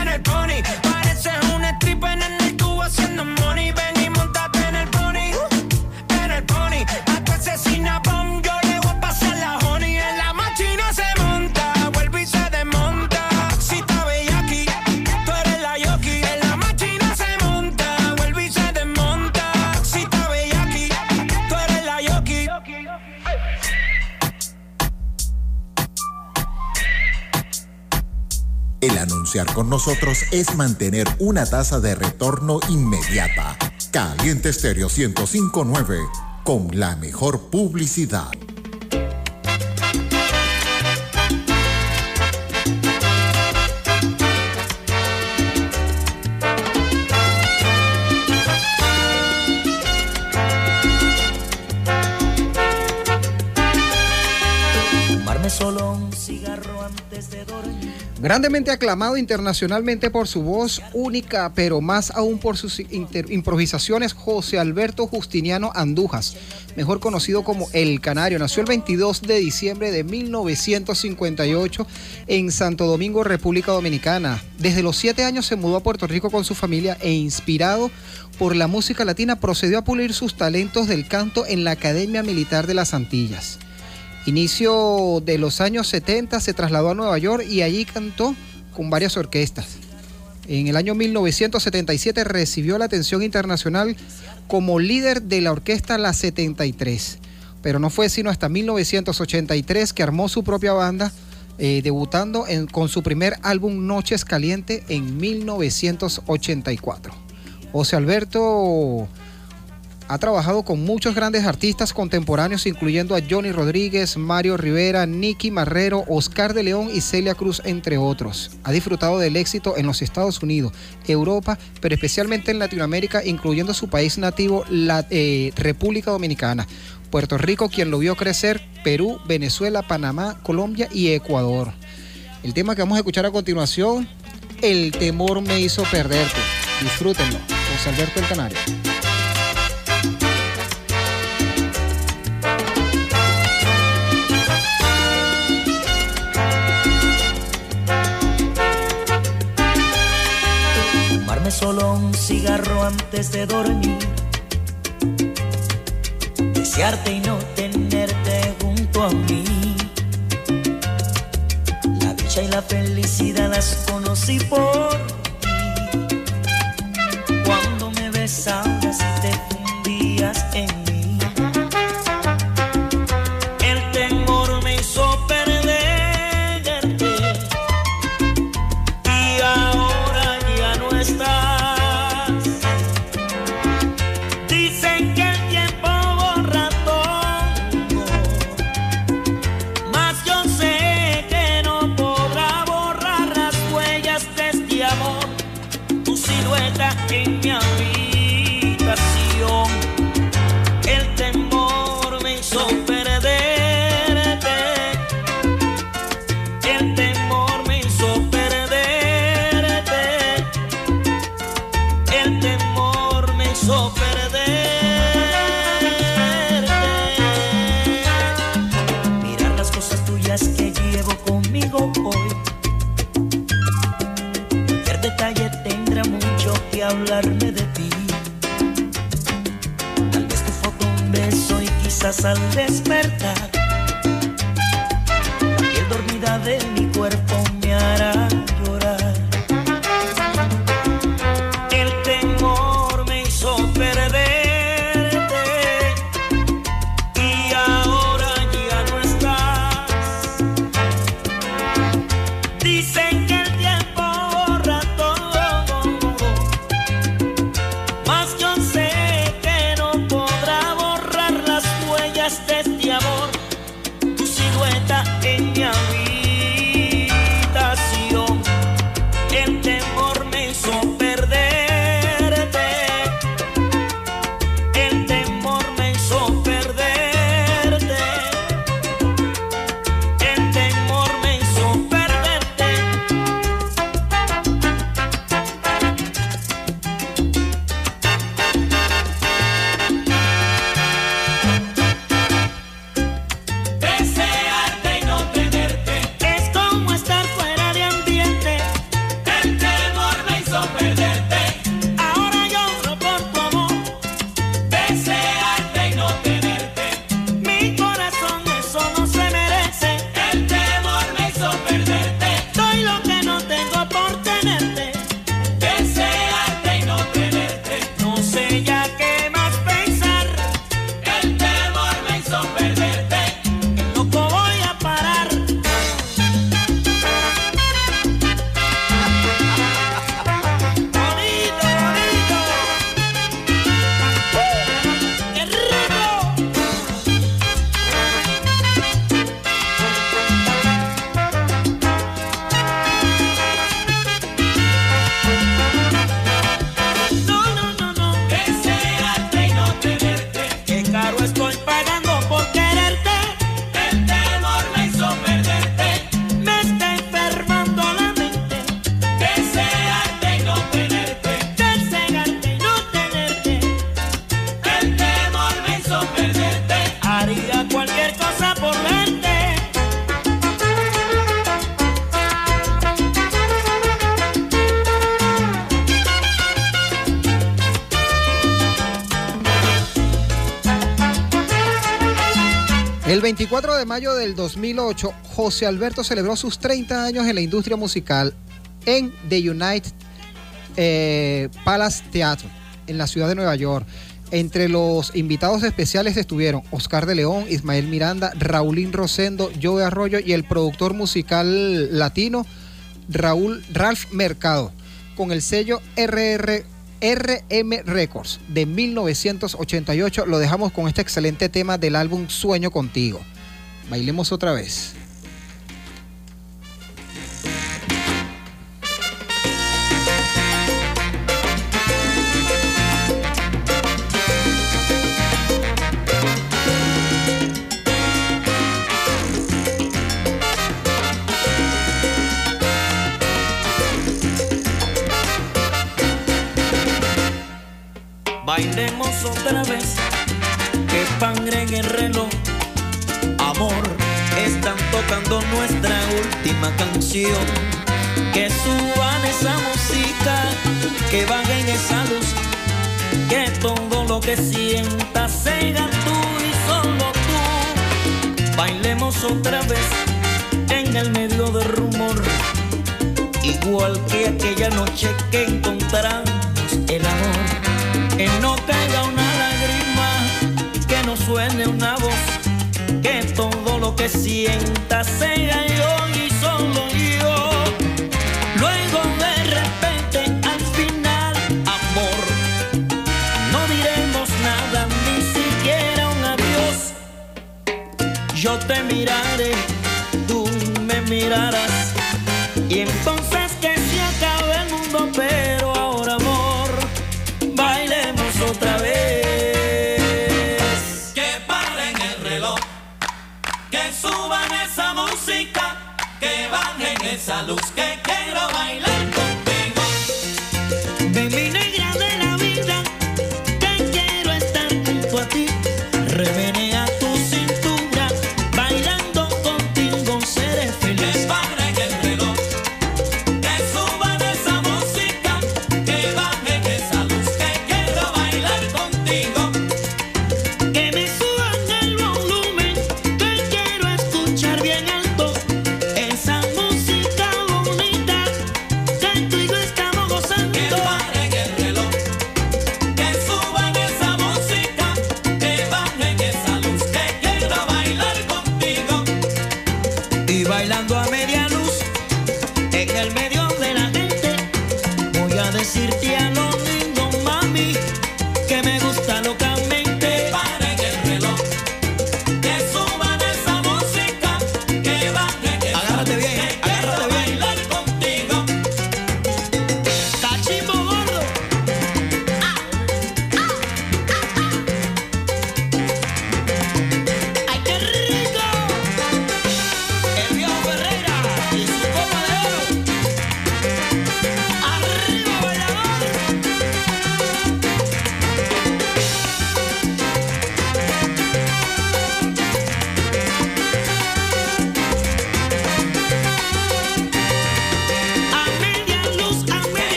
en el pony. Pareces un stripper en el tubo haciendo money. Ven Con nosotros es mantener una tasa de retorno inmediata. Caliente Estéreo 1059 con la mejor publicidad. Grandemente aclamado internacionalmente por su voz única, pero más aún por sus improvisaciones, José Alberto Justiniano Andújas, mejor conocido como El Canario, nació el 22 de diciembre de 1958 en Santo Domingo, República Dominicana. Desde los siete años se mudó a Puerto Rico con su familia e inspirado por la música latina procedió a pulir sus talentos del canto en la Academia Militar de las Antillas. Inicio de los años 70 se trasladó a Nueva York y allí cantó con varias orquestas. En el año 1977 recibió la atención internacional como líder de la orquesta La 73. Pero no fue sino hasta 1983 que armó su propia banda, eh, debutando con su primer álbum Noches Caliente en 1984. José Alberto ha trabajado con muchos grandes artistas contemporáneos, incluyendo a Johnny Rodríguez, Mario Rivera, Nicky Marrero, Oscar de León y Celia Cruz, entre otros. Ha disfrutado del éxito en los Estados Unidos, Europa, pero especialmente en Latinoamérica, incluyendo su país nativo, la eh, República Dominicana. Puerto Rico, quien lo vio crecer, Perú, Venezuela, Panamá, Colombia y Ecuador. El tema que vamos a escuchar a continuación, El temor me hizo perderte. Disfrútenlo. José Alberto el Canario. Solo un cigarro antes de dormir. Desearte y no tenerte junto a mí. La dicha y la felicidad las conocí por ti. Cuando me besabas te 24 de mayo del 2008, José Alberto celebró sus 30 años en la industria musical en The United eh, Palace Theatre, en la ciudad de Nueva York. Entre los invitados especiales estuvieron Oscar de León, Ismael Miranda, Raulín Rosendo, Joe Arroyo y el productor musical latino Raúl Ralph Mercado, con el sello RR, RM Records de 1988. Lo dejamos con este excelente tema del álbum Sueño Contigo. Bailemos otra vez. Nuestra última canción. Que suban esa música, que bajen esa luz. Que todo lo que sientas sea tú y solo tú. Bailemos otra vez en el medio del rumor. Igual que aquella noche que encontramos el amor. Que no caiga una lágrima, que no suene una voz, que todo que sienta sea yo y solo yo. Luego de repente al final, amor, no diremos nada, ni siquiera un adiós. Yo te miraré, tú me mirarás, bajen esa luz, que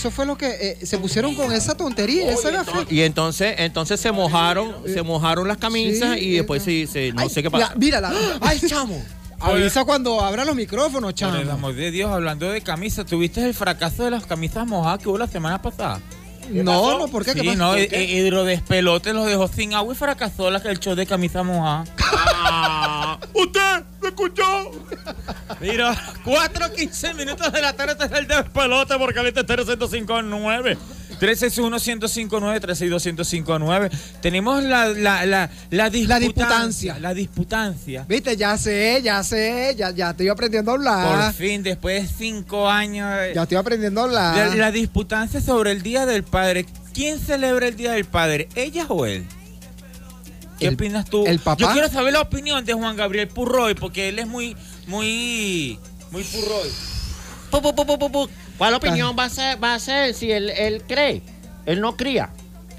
eso fue lo que eh, se pusieron con esa tontería, esa gafe. Y entonces, entonces se mojaron, se mojaron las camisas Sí, y después sí, se- no sé qué pasó. La- mírala. Ay, chamo. Avisa cuando abra los micrófonos, chamo. Por el amor de Dios, hablando de camisas, ¿tuviste el fracaso de las camisas mojadas que hubo la semana pasada? No, no, ¿por qué? ¿Qué Sí, pasó? no, ¿Por eh, qué? eh, Hidrodespelote los dejó sin agua y fracasó la, el show de camisa mojada. ¡Usted me escuchó! Mira, 4.15 minutos de la tarde este es el despelote por Caliente 105.9. 361-1059, 362-1059. Tenemos la, la, la, la disputancia. La disputancia. Viste, ya sé, ya sé, ya, ya estoy aprendiendo a Por hablar. fin, después de cinco años. Ya estoy aprendiendo a La, hablar. la disputancia sobre el Día del Padre. ¿Quién celebra el Día del Padre? ¿Ella o él? ¿Qué El- opinas tú? el papá. Yo quiero saber la opinión de Juan Gabriel Purroy, porque él es muy, muy, muy Purroy. Pu, pu, pu, pu, pu, pu. ¿Cuál opinión va a ser, va a ser si él, él cree? Él no cría.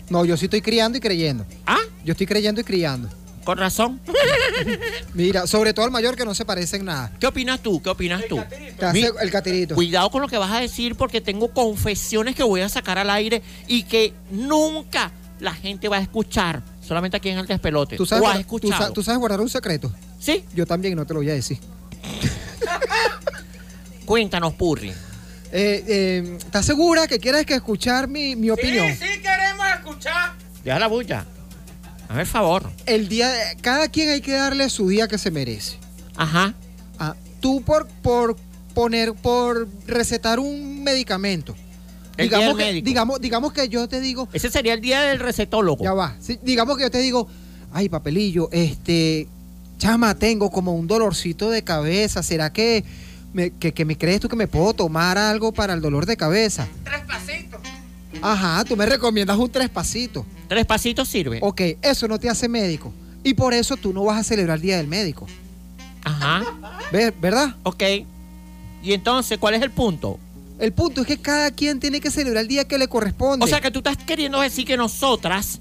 No, yo sí estoy criando y creyendo. ¿Ah? Yo estoy creyendo y criando. Con razón. Mira, sobre todo el mayor que no se parece en nada. ¿Qué opinas tú? ¿Qué opinas tú? Te hace el catirito. Cuidado con lo que vas a decir porque tengo confesiones que voy a sacar al aire y que nunca la gente va a escuchar. Solamente aquí en el despelote. ¿Tú sabes, tú sabes guardar un secreto? Sí. Yo también, no te lo voy a decir. Cuéntanos, Purri. Eh, eh, ¿Estás segura que quieres que escuchar mi, mi opinión? sí queremos escuchar. Deja la bulla. A ver, favor. El día, cada quien hay que darle su día que se merece. Ajá. Ah, tú por, por poner, por recetar un medicamento. El día del digamos, que, médico. digamos, digamos que yo te digo, Ese sería el día del recetólogo. ya va. sí, digamos que yo te digo, ay papelillo, este, chama, tengo como un dolorcito de cabeza. ¿Será que me, que, que me crees tú que me puedo tomar algo para el dolor de cabeza? Tres pasitos. Ajá, tú me recomiendas un tres pasitos. Tres pasitos sirve. Ok, eso no te hace médico. Y por eso tú no vas a celebrar el Día del Médico. Ajá. ¿Ves? ¿Verdad? Ok. Y entonces, ¿cuál es el punto? El punto es que cada quien tiene que celebrar el día que le corresponde. O sea que tú estás queriendo decir que nosotras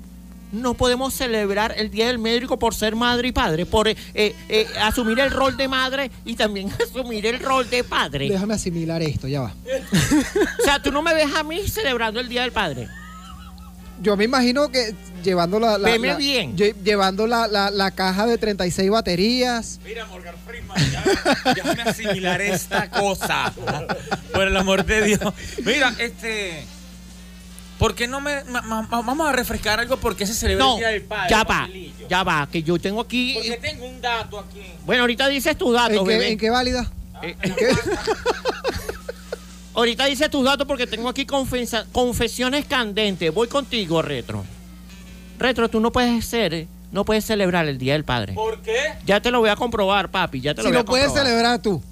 no podemos celebrar el Día del Médico por ser madre y padre, por eh, eh, asumir el rol de madre y también asumir el rol de padre. Déjame asimilar esto, ya va. O sea, tú no me ves a mí celebrando el Día del Padre. Yo me imagino que llevando la, la- Veme la- bien. lle- llevando la, la- la caja de 36 baterías. Mira, Morgan Freeman, ya, déjame asimilar esta cosa. Por el amor de Dios. Mira, este. ¿Por qué no me. ma- ma- vamos a refrescar algo porque se celebra No, el Día del Padre? ya va, ya va, que yo tengo aquí. Porque tengo un dato aquí. Bueno, ahorita dices tus datos, ¿En qué, bebé. en qué válida? Eh, Ahorita dices tus datos porque tengo aquí confesa- confesiones candentes. Voy contigo, Retro. Retro, tú no puedes ser, no puedes celebrar el Día del Padre. ¿Por qué? Ya te lo voy a comprobar, papi. Ya te lo Si voy a lo puedes comprobar. celebrar tú.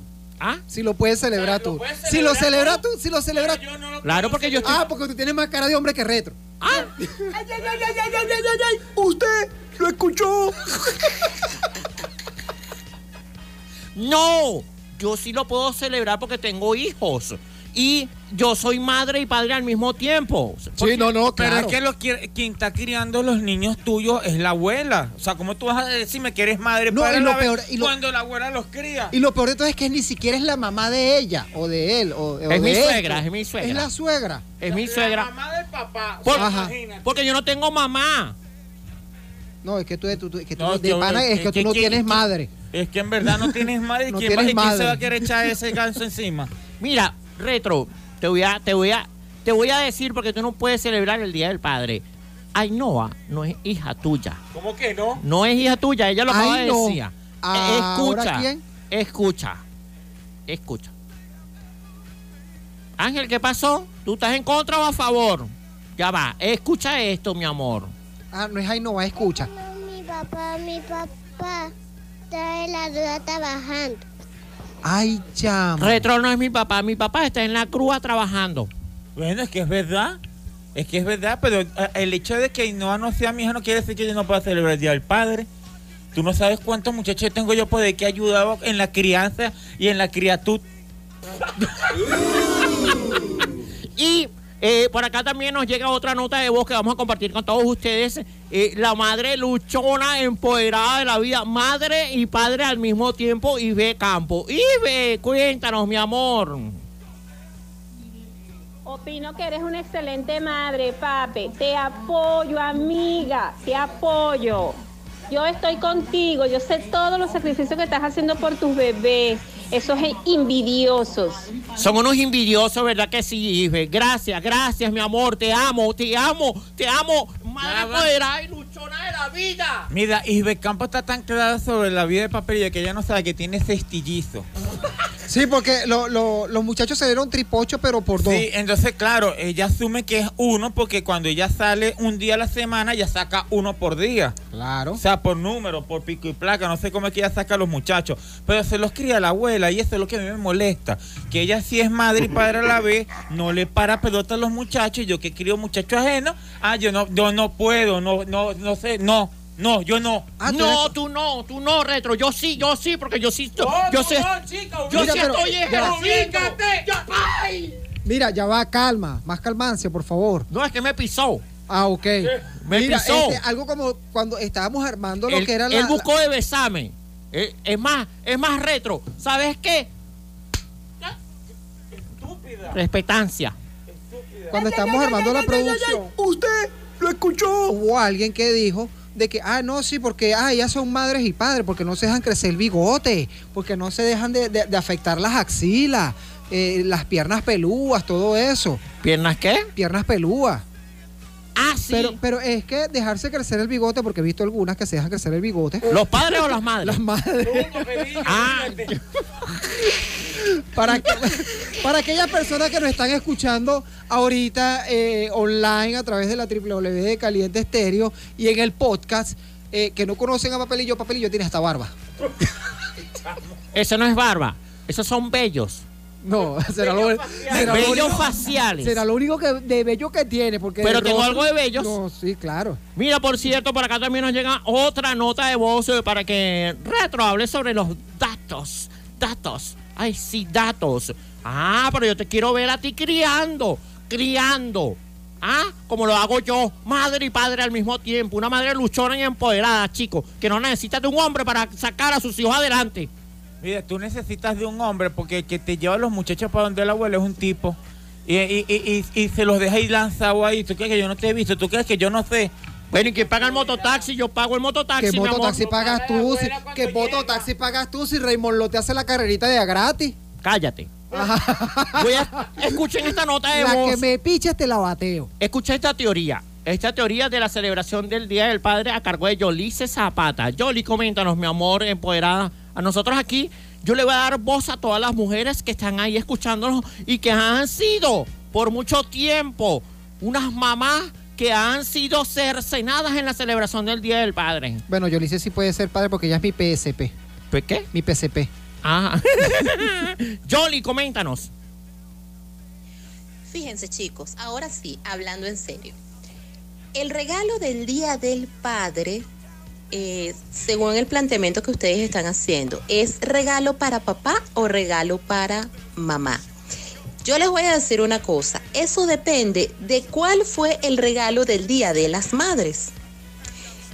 ¿Ah? Si lo puedes celebrar tú. puedes Si lo celebras tú, si lo celebras Claro, porque yo estoy. Ah, porque tú tienes más cara de hombre que retro. Ah. Usted lo escuchó. No, yo sí lo puedo celebrar porque tengo hijos. Y yo soy madre y padre al mismo tiempo. Sí, no, no, Pero claro. es que lo quiere- quien está criando los niños tuyos es la abuela. O sea, ¿cómo tú vas a decirme que eres madre No, padre y a lo la vez peor- y lo- cuando la abuela los cría? Y lo peor de todo es que ni siquiera es la mamá de ella o de él. O, o Es de mi suegra, es mi suegra. Es la suegra. Es mi suegra. mamá del papá. Por- porque yo no tengo mamá. No, es que tú, tú- tú- que tú No, de que- pana es que, tú no que- tienes que- madre. Es que en verdad no tienes madre. No ¿Quién, tienes quién se madre. va a querer echar ese ganso encima? Mira, Retro, te voy a, te voy a, te voy a decir porque tú no puedes celebrar el Día del Padre. Ainhoa no es hija tuya. ¿Cómo que no? No es hija tuya, ella lo acaba de Ainhoa. decir. Eh, ¿Ahora Escucha. quién? Escucha. Escucha. Ángel, ¿qué pasó? ¿Tú estás en contra o a favor? Ya va, escucha esto, mi amor. Ah, no es Ainhoa, escucha. No, mi papá, mi papá está en la duda trabajando. Ay, chamo. Retro no es mi papá, mi papá está en la cruz trabajando. Bueno, es que es verdad. Es que es verdad, pero eh, el hecho de que Ainhoa no sea mi hija no quiere decir que yo no pueda celebrar el Día del Padre. Tú no sabes cuántos muchachos tengo yo por ahí que he ayudado en la crianza y en la criatud. Y eh, por acá también nos llega otra nota de voz que vamos a compartir con todos ustedes. Eh, la madre luchona, empoderada de la vida, madre y padre al mismo tiempo, Ibe Campo. Ibe, cuéntanos, mi amor. Opino que eres una excelente madre, papi. Te apoyo, amiga. Te apoyo. Yo estoy contigo. Yo sé todos los sacrificios que estás haciendo por tus bebés. Esos envidiosos. Son unos envidiosos, ¿verdad que sí, Ibe? Gracias, gracias, mi amor. Te amo, te amo, te amo. Madre empoderada y luchona de la vida. Mira, Isbe Campo está tan clara sobre la vida de Papelillo que ella no sabe que tiene cestillizo. Sí, porque lo- lo- los muchachos se dieron tripocho, pero por dos. Sí, entonces, claro, ella asume que es uno porque cuando ella sale un día a la semana, ella saca uno por día. Claro. O sea, por número, por pico y placa, no sé cómo es que ella saca a los muchachos. Pero se los cría la abuela y eso es lo que a mí me molesta. Que ella sí es madre y padre a la vez, no le para pelota a los muchachos. Y yo que crío muchachos ajenos, ah, yo no, yo no puedo, no, no, no sé, no, no, yo no. no, tú no, tú no, retro. Yo sí, yo sí, porque yo sí. yo sé. yo Mira, sí pero- estoy ejerciendo. Ya- ¡Ay! Mira, ya va, calma. Más calmancia, por favor. No, es que me pisó. Ah, ok. Me Mira, pisó. este, algo como cuando estábamos armando lo que era la... él buscó de besame. Eh, es más, es más retro. ¿Sabes qué? Respetancia. cuando estábamos armando la producción. Usted lo escuchó. Hubo alguien que dijo de que, ah, no, sí, porque, ah, ellas son madres y padres, porque no se dejan crecer el bigote, porque no se dejan de, de- de afectar las axilas, eh, las piernas pelúas, todo eso. ¿Piernas qué? Piernas pelúas. Ah, sí. Pero, pero es que dejarse crecer el bigote, porque he visto algunas que se dejan crecer el bigote. ¿Los padres o las madres? Las madres. Ah, para, que- para aquellas personas que nos están escuchando ahorita eh, online a través de la www de Caliente Estéreo y en el podcast, eh, que no conocen a Papelillo, Papelillo tiene hasta barba. Eso no es barba. Esos son bellos. No, será lo, será lo Bellos único- faciales. Será lo único que, de bello que tiene. Porque Pero tengo rostro- algo de bellos. No, sí, claro. Mira, por cierto, por acá también nos llega otra nota de voz eh, para que Retro hable sobre los datos. Datos. Ay, sí, datos. Ah, pero yo te quiero ver a ti criando. Criando. Ah, como lo hago yo, madre y padre al mismo tiempo. Una madre luchona y empoderada, chico, que no necesita de un hombre para sacar a sus hijos adelante. Mira, tú necesitas de un hombre porque el que te lleva a los muchachos para donde el abuelo es un tipo. Y, y, y, y- y se los deja ahí lanzados ahí. ¿Tú crees que yo no te he visto? ¿Tú crees que yo no sé? Bueno, ¿y quién paga el mototaxi? Yo pago el mototaxi, ¿Qué mi amor. mototaxi pagas tú? Si, ¿Qué mototaxi pagas tú si Raymond lo te hace la carrerita de a gratis? Cállate. Voy a- escuchen esta nota de La voz. que me piches te la bateo. Escucha esta teoría. Esta teoría de la celebración del Día del Padre a cargo de Yolice Zapata. Yoli, coméntanos, mi amor, empoderada. A nosotros aquí, yo le voy a dar voz a todas las mujeres que están ahí escuchándonos y que han sido por mucho tiempo unas mamás que han sido cercenadas en la celebración del Día del Padre. Bueno, yo le hice si puede ser padre porque ya es mi PSP. ¿Pues qué? Mi PSP. Ah. Yoli, coméntanos. Fíjense chicos, ahora sí, hablando en serio. El regalo del Día del Padre, eh, según el planteamiento que ustedes están haciendo, ¿es regalo para papá o regalo para mamá? Yo les voy a decir una cosa, eso depende de cuál fue el regalo del Día de las Madres.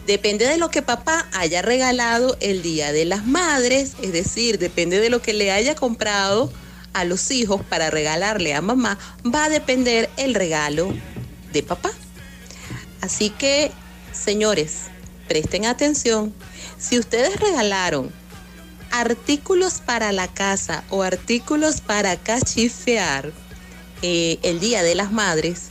Depende de lo que papá haya regalado el Día de las Madres, es decir, depende de lo que le haya comprado a los hijos para regalarle a mamá, va a depender el regalo de papá. Así que, señores, presten atención. Si ustedes regalaron artículos para la casa o artículos para cachifear eh, el Día de las Madres,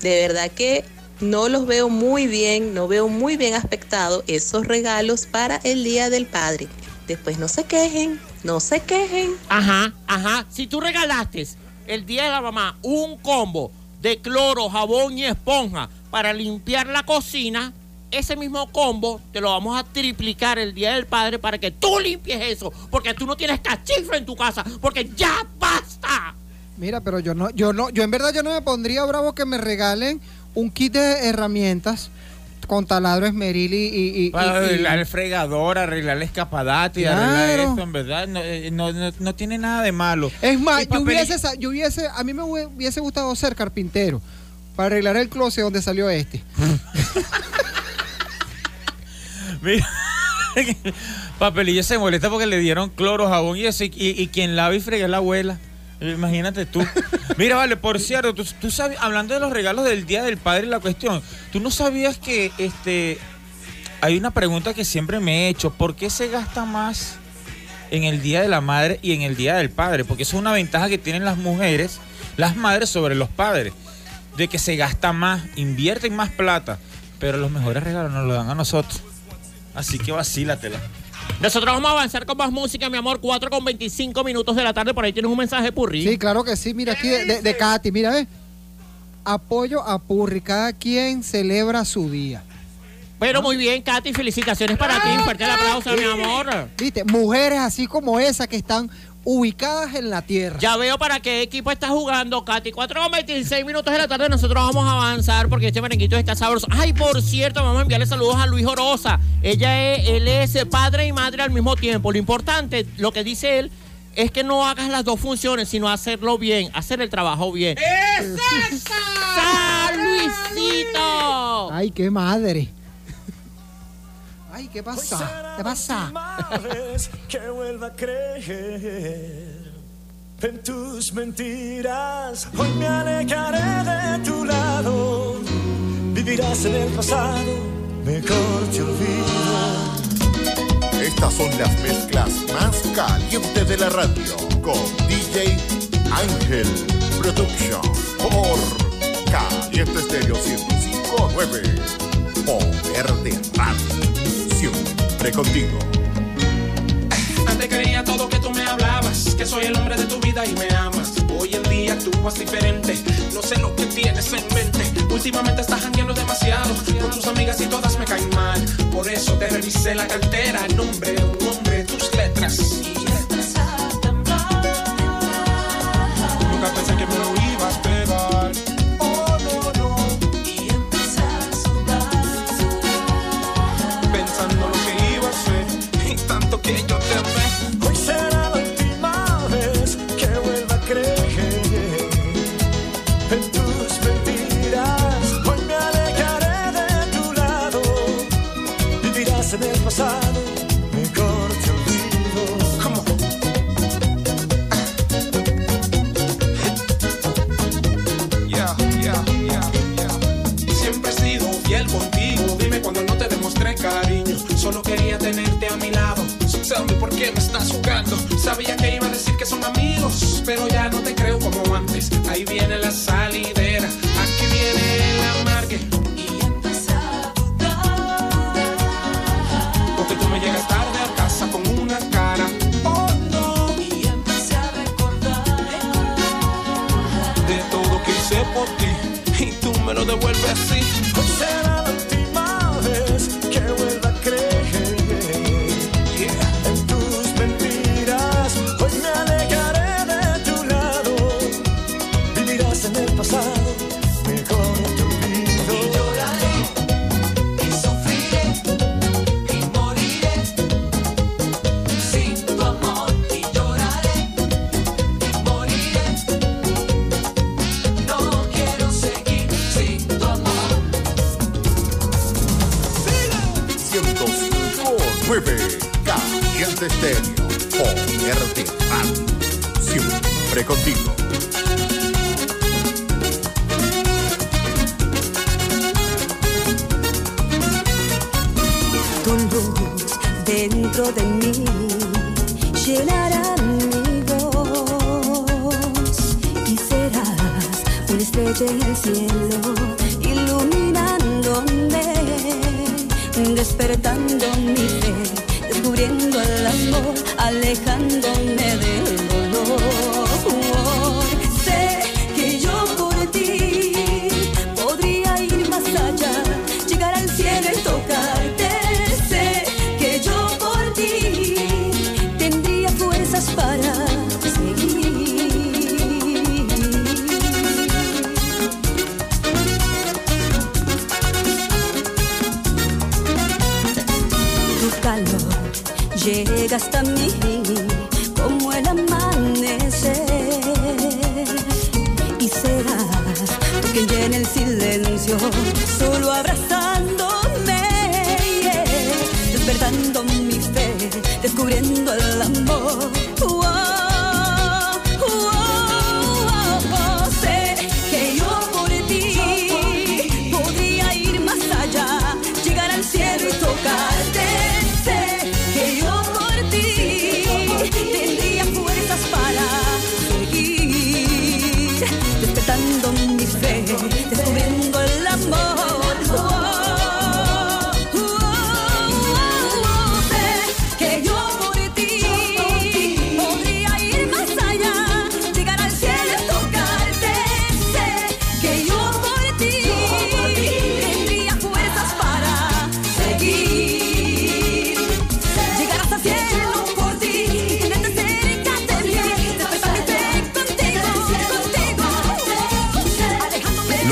de verdad que no los veo muy bien, no veo muy bien aspectado esos regalos para el Día del Padre. Después no se quejen, no se quejen. Ajá, ajá. Si tú regalaste el día de la mamá un combo de cloro, jabón y esponja para limpiar la cocina, ese mismo combo te lo vamos a triplicar el día del padre para que tú limpies eso. Porque tú no tienes cachifre en tu casa. Porque ya basta. Mira, pero yo no, yo no, yo en verdad yo no me pondría bravo que me regalen un kit de herramientas con taladro esmeril y, y, y- Para y- arreglar el fregador, arreglar el y Claro. arreglar eso, en verdad. No, eh, no, no- no tiene nada de malo. Es más, yo hubiese, yo hubiese, a mí me hubie- hubiese gustado ser carpintero para arreglar el closet donde salió este. Mira, Papelillo se molesta porque le dieron cloro, jabón y eso. Y, y- quien lava y frega es la abuela. Imagínate tú. Mira, vale, por cierto, tú, sabes, hablando de los regalos del Día del Padre la cuestión, ¿tú no sabías que este hay una pregunta que siempre me he hecho, ¿por qué se gasta más en el Día de la Madre y en el Día del Padre? Porque eso es una ventaja que tienen las mujeres, las madres sobre los padres, de que se gasta más, invierten más plata, pero los mejores regalos nos los dan a nosotros. Así que vacílatela. Nosotros vamos a avanzar con más música, mi amor. 4 con 25 minutos de la tarde. Por ahí tienes un mensaje, Purri. Sí, claro que sí. Mira aquí de, de, de Katy, mira, ve. Apoyo a Purri. Cada quien celebra su día. Bueno, muy bien, Katy. Felicitaciones para ti. Un fuerte el aplauso, mi amor. Viste, mujeres así como esa que están ubicadas en la tierra. Ya veo para qué equipo está jugando, Katy. 4 con 26 minutos de la tarde. Nosotros vamos a avanzar porque este merenguito está sabroso. Ay, por cierto, vamos a enviarle saludos a Luis Orosa. Ella es, él es padre y madre al mismo tiempo. Lo importante, lo que dice él, es que no hagas las dos funciones, sino hacerlo bien, hacer el trabajo bien. ¡Sal, Luisito! Ay, qué madre. Ay, ¿qué pasa? ¿Qué pasa? vez que vuelva a creer en tus mentiras. Hoy me alejaré de tu lado. Vivirás en el pasado, mejor te olvido. Estas son las mezclas más calientes de la radio con DJ Ángel Production por Caliente Estéreo 1059 Poder de Radio. Siempre contigo. Antes creía todo que tú me hablabas, que soy el hombre de tu vida y me amas. Hoy en día actúas diferente, no sé lo que tienes en mente. Últimamente estás jangueando demasiado, con tus amigas y todas me caen mal. Por eso te revisé la cartera, nombre, un hombre, tus letras. Nunca pensé que me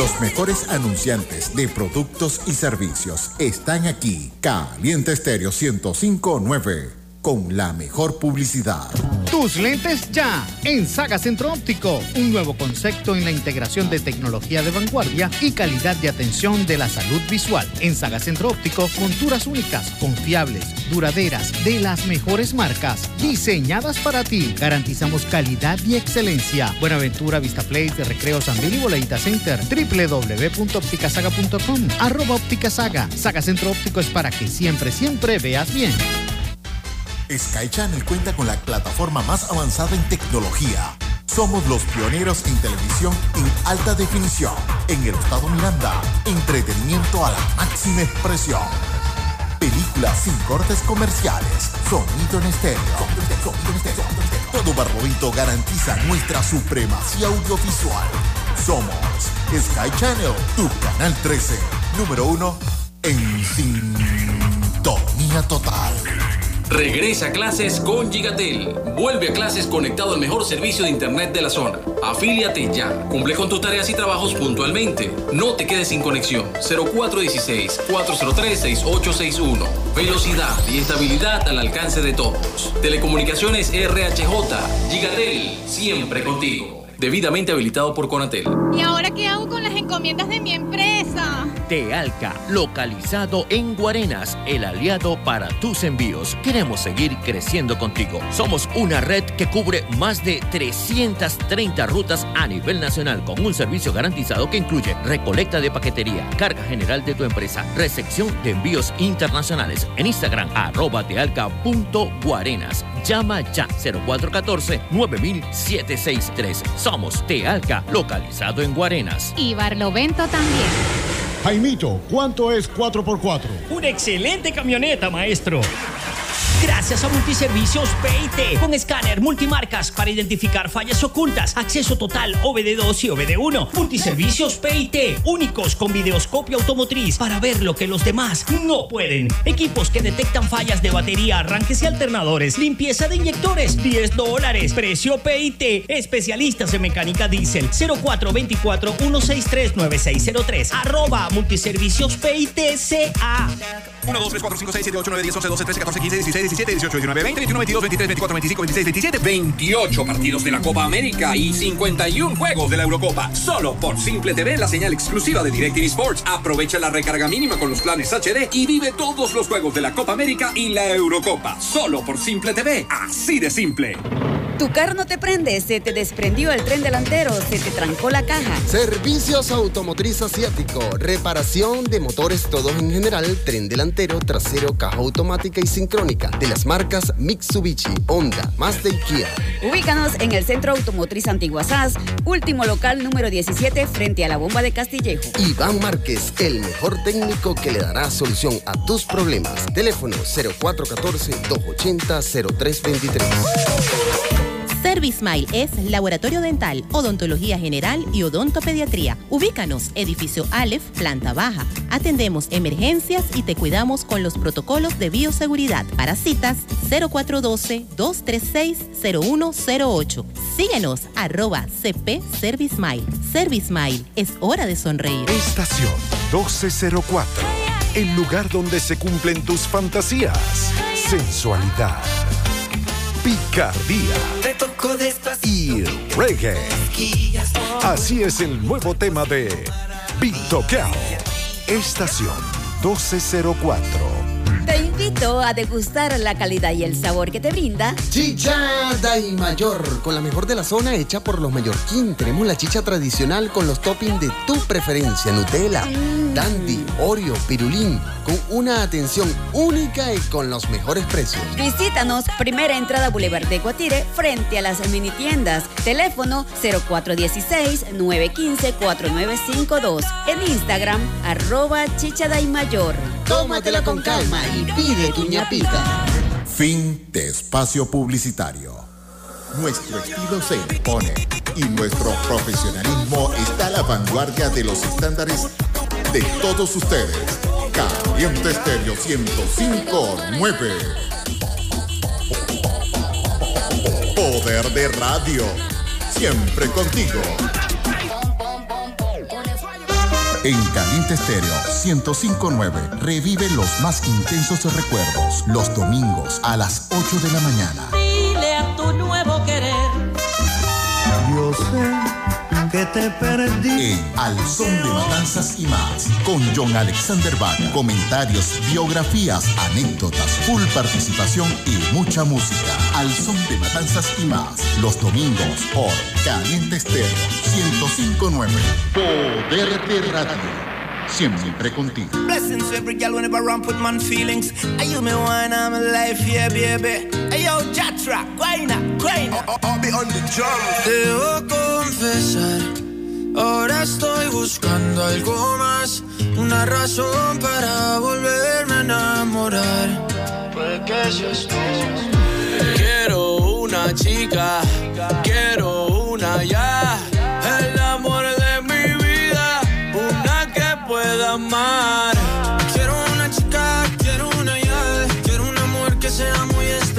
Los mejores anunciantes de productos y servicios están aquí. Caliente Estéreo 1059 con la mejor publicidad. Tus lentes ya en Saga Centro Óptico, un nuevo concepto en la integración de tecnología de vanguardia y calidad de atención de la salud visual. En Saga Centro Óptico, monturas únicas, confiables, duraderas, de las mejores marcas, diseñadas para ti. Garantizamos calidad y excelencia. Buenaventura Vista Place de Recreo San Bill y Boleita Center. www.opticasaga.com. Arroba Óptica Saga. Saga Centro Óptico es para que siempre, siempre veas bien. Sky Channel cuenta con la plataforma más avanzada en tecnología. Somos los pioneros en televisión en alta definición. En el estado Miranda, entretenimiento a la máxima expresión. Películas sin cortes comerciales. Sonido en estéreo. Todo Barbovito garantiza nuestra supremacía audiovisual. Somos Sky Channel, tu canal 13, número uno en sintonía total. Regresa a clases con Gigatel. Vuelve a clases conectado al mejor servicio de internet de la zona. Afíliate ya. Cumple con tus tareas y trabajos puntualmente. No te quedes sin conexión. 0416-403-6861. Velocidad y estabilidad al alcance de todos. Telecomunicaciones RHJ. Gigatel. Siempre contigo. Debidamente habilitado por Conatel. ¿Y ahora qué hago con las encomiendas de mi empresa? Tealca, localizado en Guarenas, el aliado para tus envíos. Queremos seguir creciendo contigo. Somos una red que cubre más de 330 rutas a nivel nacional con un servicio garantizado que incluye recolecta de paquetería, carga general de tu empresa, recepción de envíos internacionales. En Instagram, arroba tealca.guarenas. Llama ya 0414 90763. Somos Tealca, localizado en Guarenas. Y Barlovento también. Jaimito, ¿cuánto es 4x4? Una excelente camioneta, maestro. Gracias a Multiservicios PIT, con escáner multimarcas para identificar fallas ocultas, acceso total OBD2 y OBD1. Multiservicios PIT, únicos con videoscopio automotriz para ver lo que los demás no pueden. Equipos que detectan fallas de batería, arranques y alternadores, limpieza de inyectores, 10 dólares. Precio PIT, especialistas en mecánica diésel, 0424-163-9603, arroba Multiservicios PIT CA. 1, 2, 3, 4, 5, 6, 7, 8, 9, 10, 11, 12, 13, 14, 15, 16, 17, 18, 19, 20, 21, 22, 23, 24, 25, 26, 27, 28 partidos de la Copa América y 51 juegos de la Eurocopa. Solo por Simple TV, la señal exclusiva de DirecTV Sports. Aprovecha la recarga mínima con los planes HD y vive todos los juegos de la Copa América y la Eurocopa. Solo por Simple TV. Así de simple. Tu carro no te prende, se te desprendió el tren delantero, se te trancó la caja. Servicios Automotriz Asiático. Reparación de motores todos en general, tren delantero, trasero, caja automática y sincrónica. De las marcas Mitsubishi, Honda, Mazda y Kia. Ubícanos en el Centro Automotriz Antigua SAS, último local número 17 frente a la bomba de Castillejo. Iván Márquez, el mejor técnico que le dará solución a tus problemas. Teléfono 0414-280-0323. Service es laboratorio dental, odontología general y odontopediatría. Ubícanos, edificio Aleph, planta baja. Atendemos emergencias y te cuidamos con los protocolos de bioseguridad. Para citas, 0412-236-0108. Síguenos, arroba CP Service Smile. es hora de sonreír. Estación 1204. El lugar donde se cumplen tus fantasías. Sensualidad. Picardía. Y reggae. Así es el nuevo tema de Cao. Estación 1204. Invito a degustar la calidad y el sabor que te brinda Chicha Dai Mayor, con la mejor de la zona hecha por los mallorquín. Tenemos la chicha tradicional con los toppings de tu preferencia, Nutella, Dandy, Oreo, Pirulín, con una atención única y con los mejores precios. Visítanos, primera entrada Boulevard de Guatire, frente a las mini tiendas. Teléfono 0416-915-4952. En Instagram, arroba chichadaimayor. Tómatela con calma y pide tu ñapita. Fin de espacio publicitario. Nuestro estilo se impone y nuestro profesionalismo está a la vanguardia de los estándares de todos ustedes. Caliente Estéreo 1059. Poder de radio. Siempre contigo. En Caliente Estéreo 1059 revive los más intensos recuerdos los domingos a las 8 de la mañana. Dile a tu nuevo querer. Yo sé que te perdí. En Al Son de Matanzas y más, con John Alexander Vaga. Comentarios, biografías, anécdotas, full participación y mucha música. Al Son de Matanzas y más, los domingos por Caliente Estéreo 1059. Poder de Radio. Siempre contigo. Blessings to every girl whenever I ramp with man feelings. Are you me wine, I'm alive, yeah, baby. Hey yo, Jatra, guayna, guayna. I'll be on the drum. Debo confesar, ahora estoy buscando algo más, una razón para volverme a enamorar. Puede que seas tú. Quiero una chica, quiero una ya,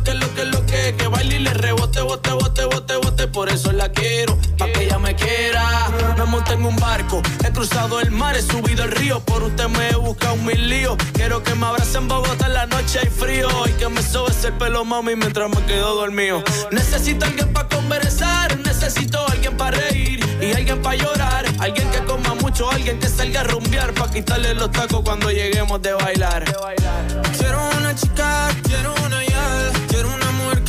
que baile y le rebote, bote, bote, bote, bote, por eso la quiero, pa' que ella me quiera. Me monté en un barco, he cruzado el mar, he subido el río, por usted me he buscado mil líos. Quiero que me abrace en Bogotá en la noche hay frío y que me sobes el pelo, mami, mientras me quedo dormido. Necesito alguien para conversar, necesito alguien para reír y alguien para llorar. Alguien que coma mucho, alguien que salga a rumbear para quitarle los tacos cuando lleguemos de bailar. Quiero una chica, quiero una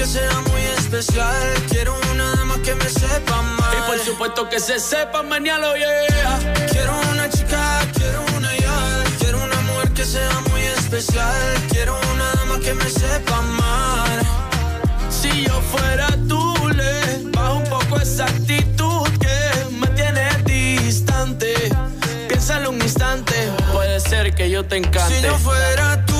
que sea muy especial, quiero una dama que me sepa amar. Y por supuesto que se sepa mañana, yeah. Quiero una chica, quiero una ya, quiero un amor que sea muy especial, quiero una dama que me sepa amar. Si yo fuera tú, le bajo un poco esa actitud que me tiene distante. Piénsalo un instante, puede ser que yo te encante. Si yo fuera tú,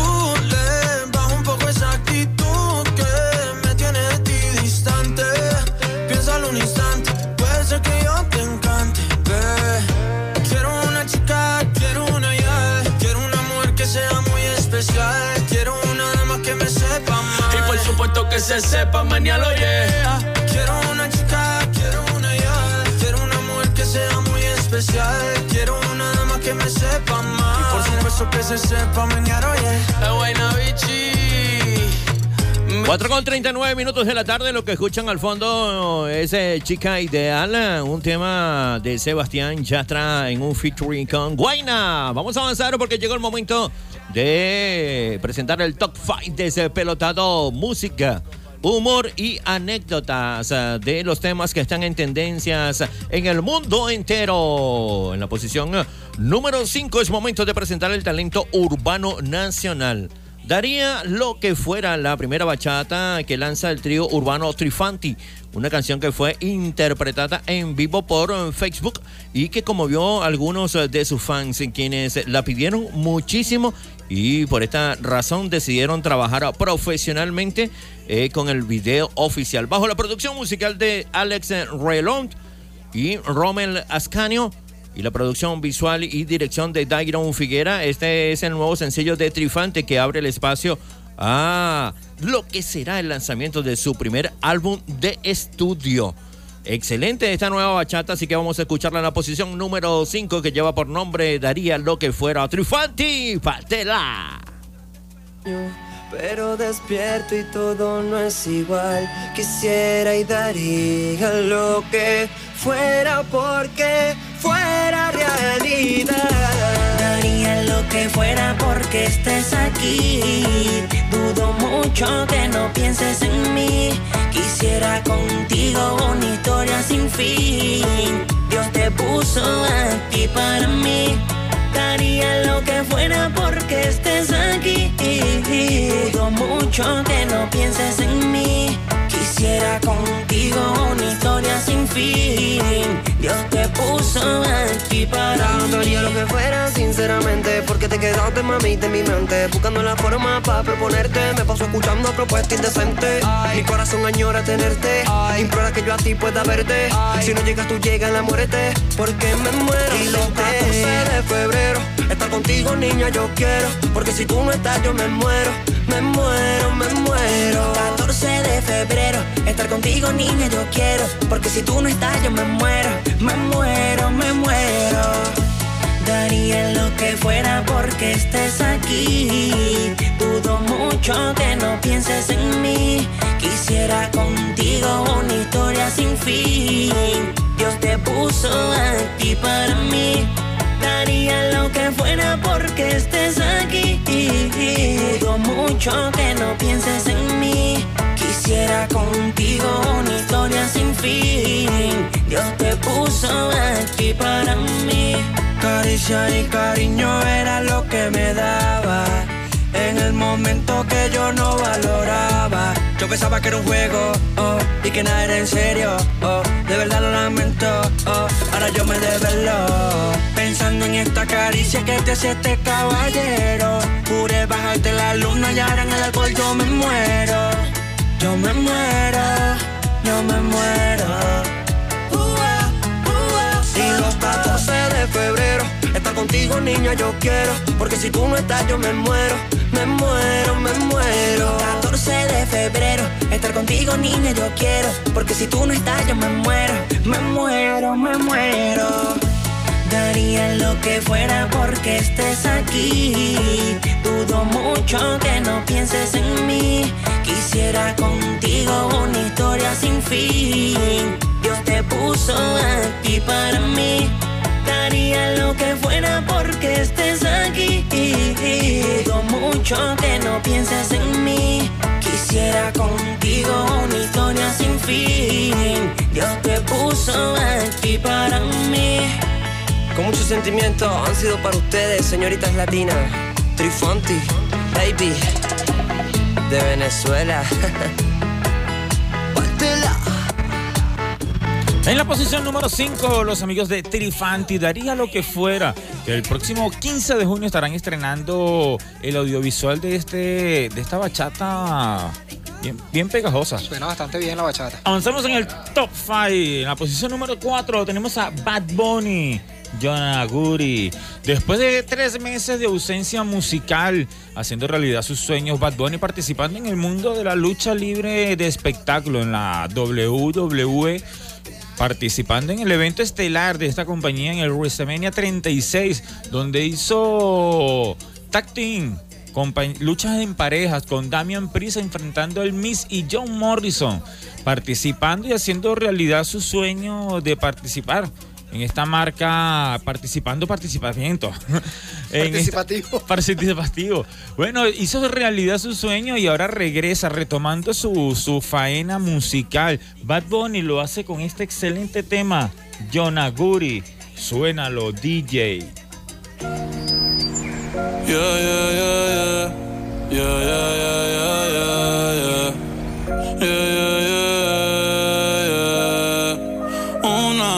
se sepa mañana, yeah. Quiero una chica, quiero una ya, quiero un amor que sea muy especial, quiero una dama que me sepa amar. Y por supuesto que se sepa mañana, oye. buena bichi. 4 con 39 minutos de la tarde, lo que escuchan al fondo es eh, Chica Ideal, un tema de Sebastián Yatra en un featuring con Guaina. Vamos a avanzar porque llegó el momento de presentar el top 5 de ese pelotado música. Humor y anécdotas eh, de los temas que están en tendencias en el mundo entero. En la posición eh, número 5 es momento de presentar el talento urbano nacional. Daría lo que fuera la primera bachata que lanza el trío urbano Trifanti, una canción que fue interpretada en vivo por Facebook y que conmovió a algunos de sus fans, quienes la pidieron muchísimo y por esta razón decidieron trabajar profesionalmente eh, con el video oficial. Bajo la producción musical de Alex Relont y Rommel Ascanio y la producción visual y dirección de Dairon Figuera. Este es el nuevo sencillo de Trifante que abre el espacio a lo que será el lanzamiento de su primer álbum de estudio. Excelente esta nueva bachata, así que vamos a escucharla en la posición número 5 que lleva por nombre Daría lo que fuera Trifanti Patela. Pero despierto y todo no es igual. Quisiera y daría lo que fuera porque fuera realidad. Daría lo que fuera porque estés aquí. Dudo mucho que no pienses en mí. Quisiera contigo una historia sin fin. Dios te puso aquí para mí. Daría lo que fuera porque estés aquí. Dudo mucho que no pienses en mí. Quisiera contigo una historia sin fin. Dios te puso aquí para No haría lo que fuera, sinceramente Porque te quedaste, mamita, en mi mente. Buscando la forma para proponerte Me paso escuchando propuestas indecentes. Mi corazón añora tenerte Implora que yo a ti pueda verte. Si no llegas, tú llegas la muerte Porque me muero. Y los 14 de febrero Estar contigo, niña, yo quiero. Porque si tú no estás, yo me muero Me muero, me muero yo quiero, porque si tú no estás yo me muero, me muero, me muero. Daría lo que fuera porque estés aquí. Dudo mucho que no pienses en mí. Quisiera contigo una historia sin fin. Dios te puso aquí para mí. Daría lo que fuera porque estés aquí. Dudo mucho que no pienses en mí. Quisiera contigo una historia sin fin. Dios te puso aquí para mí. Caricia y cariño era lo que me daba. En el momento que yo no valoraba. Yo pensaba que era un juego, oh, y que nada era en serio, oh. De verdad lo lamento, oh. Ahora yo me develo. Pensando en esta caricia que te hace este caballero. Juré bajarte la luna y ahora en el alcohol yo me muero. Yo me muero, yo me muero. Los 14 de febrero, estar contigo, niña, yo quiero. Porque si tú no estás, yo me muero, me muero, me muero. 14 de febrero, estar contigo niña yo quiero, porque si tú no estás yo me muero, me muero, me muero. Daría lo que fuera porque estés aquí. Dudo mucho que no pienses en mí. Quisiera contigo una historia sin fin. Dios te puso aquí para mí. Daría lo que fuera porque estés aquí. Dudo mucho que no pienses en mí. Quisiera contigo una historia sin fin. Dios te puso aquí para mí. Con mucho sentimiento han sido para ustedes, señoritas latinas. Trifonti, baby, de Venezuela. En la posición número 5, los amigos de Trifanti daría lo que fuera. Que el próximo 15 de junio estarán estrenando el audiovisual de este de esta bachata bien, bien pegajosa. Suena bastante bien la bachata. Avanzamos en el top 5. En la posición número 4 tenemos a Bad Bunny. John Aguri. Después de tres meses de ausencia musical, haciendo realidad sus sueños, Bad Bunny participando en el mundo de la lucha libre de espectáculo en la WWE, participando en el evento estelar de esta compañía en el WrestleMania 36, donde hizo tag team, luchas en parejas con Damian Priest enfrentando al Miss y John Morrison, participando y haciendo realidad su sueño de participar en esta marca, participando, participamiento. Esta- Participativo. participativo. Bueno, hizo realidad su sueño y ahora regresa retomando su, su faena musical. Bad Bunny lo hace con este excelente tema, Yonaguri. Suénalo, DJ. Yeah, yeah, yeah, yeah. Yeah, yeah, yeah, yeah, yeah, yeah. Yeah, yeah, yeah, yeah.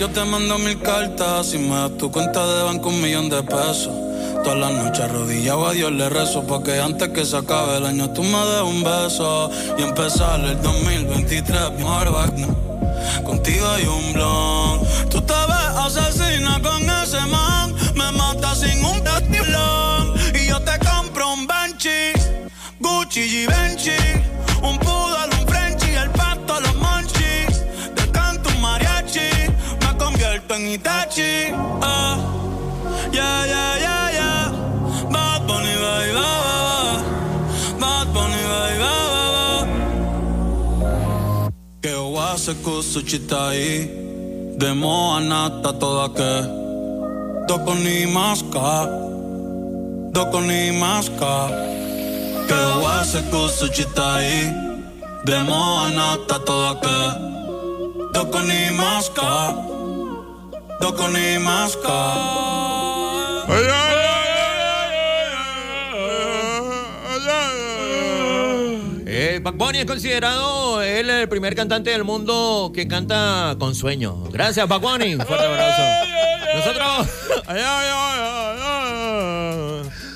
yo te mando mil cartas. Si me das tu cuenta de banco, un millón de pesos. Todas las noches arrodillado a Dios le rezo Porque antes que se acabe el año tú me des un beso Y empezar el 2023 mejor vaina Contigo hay un blon Tú te ves asesina con ese man Me mata sin un testilón Y yo te compro un Benchi Gucci Givenchy Un convierto en Itachi ah. Yeah, yeah, yeah, yeah. Bad Bunny, baby, ba, ba, ba. Bad Bunny, baby, ba, ba, ba. Que wase kusuchitai Demo anata toda que Doko ni maska Doko ni maska Que wase kusuchitai Demo anata toda que Doko ni maska Doko ni maska Eh, Bad Bunny es considerado él el primer cantante del mundo que canta con sueño. Gracias, Bad Bunny. Un fuerte abrazo. Nosotros.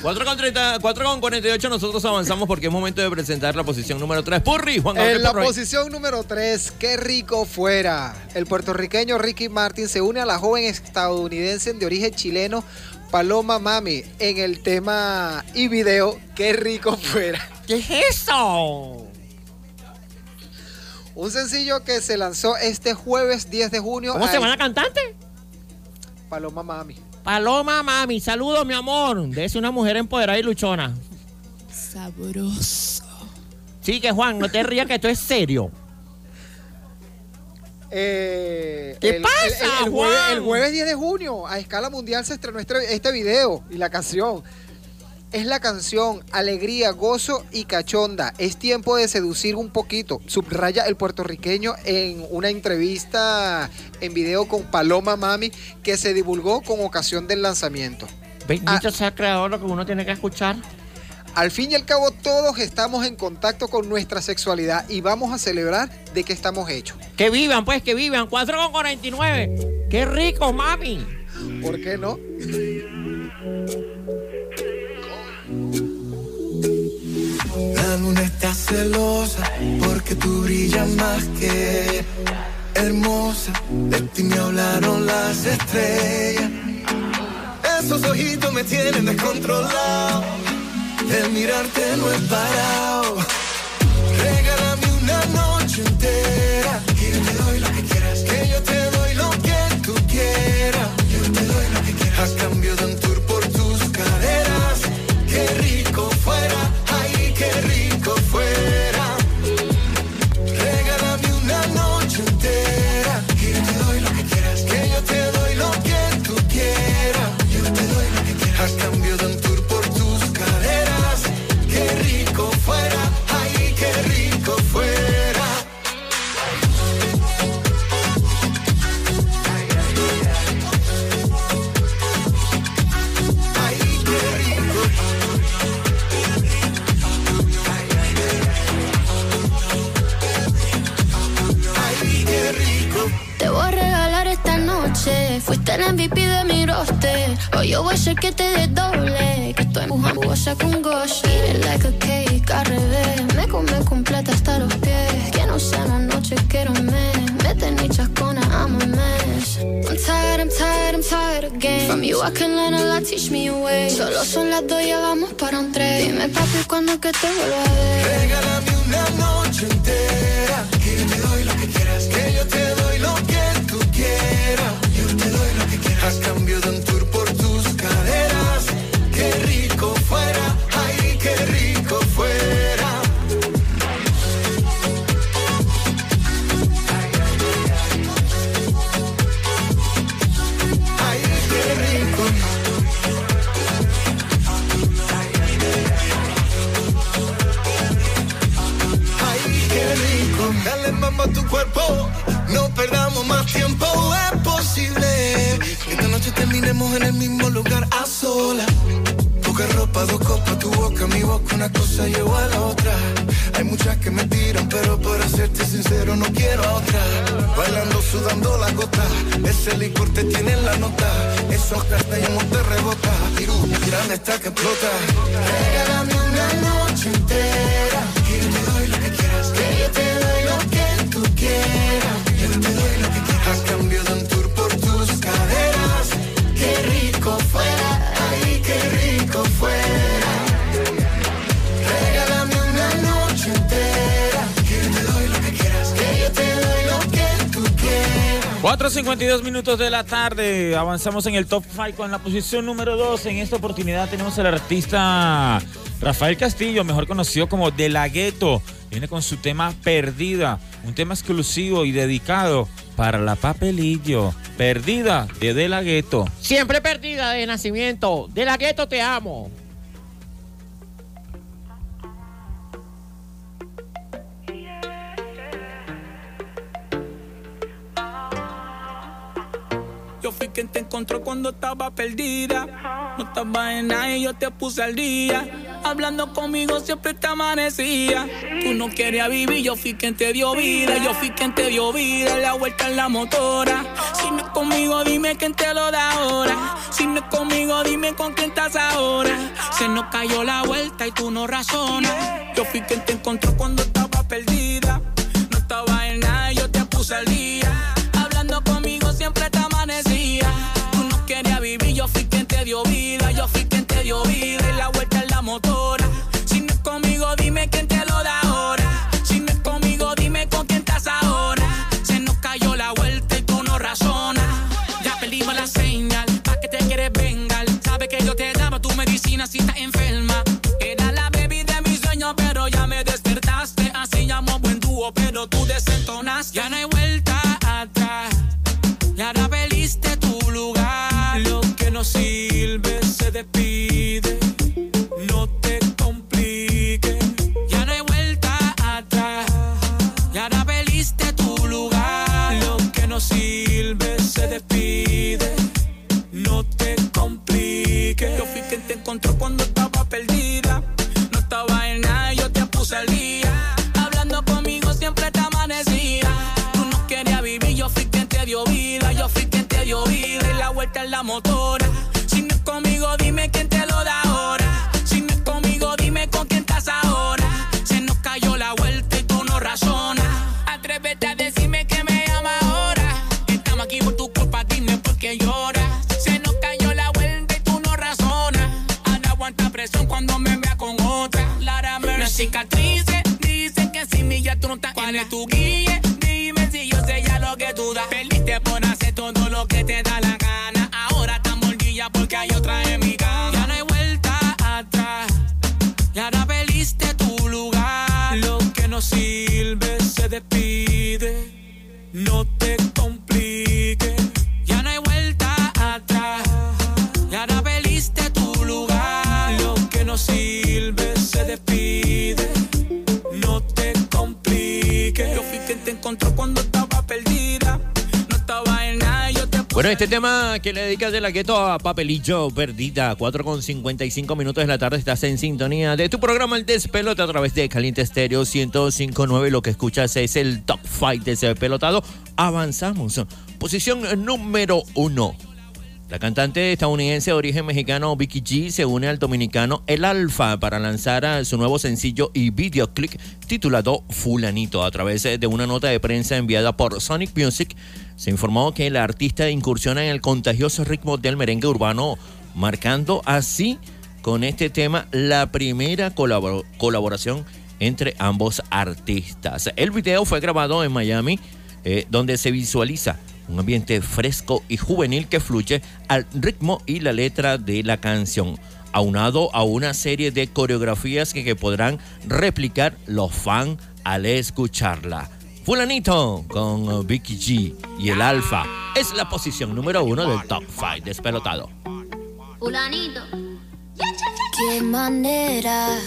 4 con, 30, 4 con 48 nosotros avanzamos porque es momento de presentar la posición número 3. Purri, Juan Gabriel En la Purri. posición número 3, qué rico fuera. El puertorriqueño Ricky Martin se une a la joven estadounidense de origen chileno Paloma Mami en el tema y video Qué rico fuera. ¿Qué es eso? Un sencillo que se lanzó este jueves 10 de junio. ¿Cómo se llama la cantante? Paloma Mami. Paloma Mami, saludos mi amor. De una mujer empoderada y luchona. Sabroso. Sí, que Juan, no te rías que esto es serio. Eh, ¿Qué el- pasa, el, el jueves, Juan? el jueves 10 de junio, a escala mundial, se estrenó este, este video y la canción. Es la canción Alegría, Gozo y Cachonda. Es tiempo de seducir un poquito. Subraya el puertorriqueño en una entrevista en video con Paloma Mami que se divulgó con ocasión del lanzamiento. Bendito sea el creador lo que uno tiene que escuchar. Al fin y al cabo, todos estamos en contacto con nuestra sexualidad y vamos a celebrar de qué estamos hechos. Que vivan, pues, que vivan. 4 con 49. Qué rico, mami. ¿Por qué no? La luna está celosa porque tú brillas más que hermosa. De ti me hablaron las estrellas. Esos ojitos me tienen descontrolado. El mirarte no es parado. Regálame una noche entera. Que yo te doy lo que quieras. Que yo te doy lo que tú quieras. Yo te doy lo que quieras. A cambio de un qué rico Fuiste el MVP de mi roster. Hoy yo voy a hacer que te des doble. Que estoy empujando goza con goza. Eat it like a cake, al revés. Me come completa hasta los pies. Que no sea una noche, quiero un mes. Mete ni chascona, I'm a mess. I'm tired, I'm tired, I'm tired again. From you I can learn a lot, teach me a way. Solo son las dos, ya vamos para un tren. Dime papi, cuando que te vuelvo a ver. Regálame una noche entera. Que doy tu cuerpo. No perdamos más tiempo, es posible que esta noche terminemos en el mismo lugar a solas. Poca ropa, dos copas, tu boca, mi boca, una cosa lleva a la otra. Hay muchas que me tiran, pero para serte sincero no quiero a otra. Bailando, sudando la gota, ese licor te tiene en la nota. Esos castellamos te rebota, Tirú, grande está que explota. Regálame 4.52 minutos de la tarde. Avanzamos en el top 5 con la posición número 2. En esta oportunidad tenemos al artista Rafael Castillo, mejor conocido como De La Ghetto. Viene con su tema Perdida, un tema exclusivo y dedicado para la Papelillo. Perdida de De La Ghetto. Siempre perdida de nacimiento. De la gueto te amo. Fui quien te encontró cuando estaba perdida. No estaba en nada yo te puse al día. Hablando conmigo siempre te amanecía. Tú no querías vivir, yo fui quien te dio vida. Yo fui quien te dio vida. La vuelta en la motora. Si no es conmigo, dime quién te lo da ahora. Si no es conmigo, dime con quién estás ahora. Se nos cayó la vuelta y tú no razonas. Yo fui quien te encontró cuando estaba perdida. Medicina si enferma. Era la baby de mis sueños, pero ya me despertaste. Así llamo buen dúo, pero tú desentonaste. Ya no hay vuelta atrás. Y ahora peliste tu lugar. Lo que no sirve se despide. Vuelta en la motora. Si no es conmigo, dime quién te lo da ahora. Si no es conmigo, dime con quién estás ahora. Se nos cayó la vuelta y tú no razonas. Atrévete a decirme que me llama ahora. Estamos aquí por tu culpa, dime por qué lloras. Se nos cayó la vuelta y tú no razonas. Ahora aguanta presión cuando me vea con otra. Lara Las cicatrices dicen que sin mí ya tú no estás. ¿Cuál es tu guía? Dime si yo sé ya lo que tú das. Perdiste por hacer todo lo que te da sirve se despide. No Bueno, este tema que le dedicas de la gueto a Papelillo Perdida, 4 con 55 minutos de la tarde, estás en sintonía de tu programa El Despelote a través de Caliente Estéreo 1059. Lo que escuchas es el top 5 de ese. Avanzamos. Posición número 1. La cantante estadounidense de origen mexicano Vicky G se une al dominicano El Alfa para lanzar a su nuevo sencillo y videoclip titulado Fulanito. A través de una nota de prensa enviada por Sonic Music, se informó que el artista incursiona en el contagioso ritmo del merengue urbano, marcando así con este tema la primera colabor- colaboración entre ambos artistas. El video fue grabado en Miami, eh, donde se visualiza un ambiente fresco y juvenil que fluye al ritmo y la letra de la canción, aunado a una serie de coreografías que, que podrán replicar los fans al escucharla. Fulanito con Vicky G y el Alfa es la posición número uno del top 5 despelotado. Fulanito. Qué manera,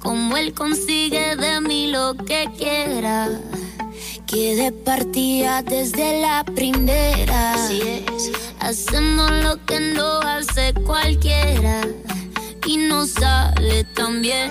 como él consigue de mí lo que quiera. aquí de partida desde la primera. Así es. Hacemos lo que no hace cualquiera y no sale tan bien.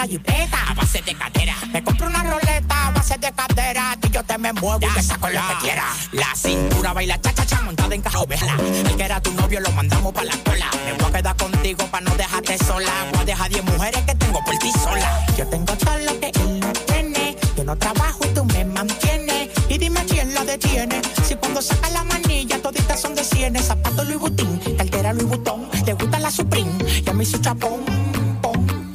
una jipeta a base de cadera. Me compré una roleta a base de cadera. Y yo te me muevo y saco lo que quiera. La cintura baila cha cha cha montada en carro vela. El que era tu novio lo mandamos pa' la cola. Me voy a quedar contigo pa' no dejarte sola. Voy a dejar 10 mujeres que tengo por ti sola. Yo tengo todo lo que él no tiene. Yo no trabajo y tú me mantienes. Y dime quién lo detiene. Si cuando saca la manilla toditas son de cienes. Zapato Louis Vuitton, cartera Louis Vuitton. Te gusta la Supreme y a mí su chapón.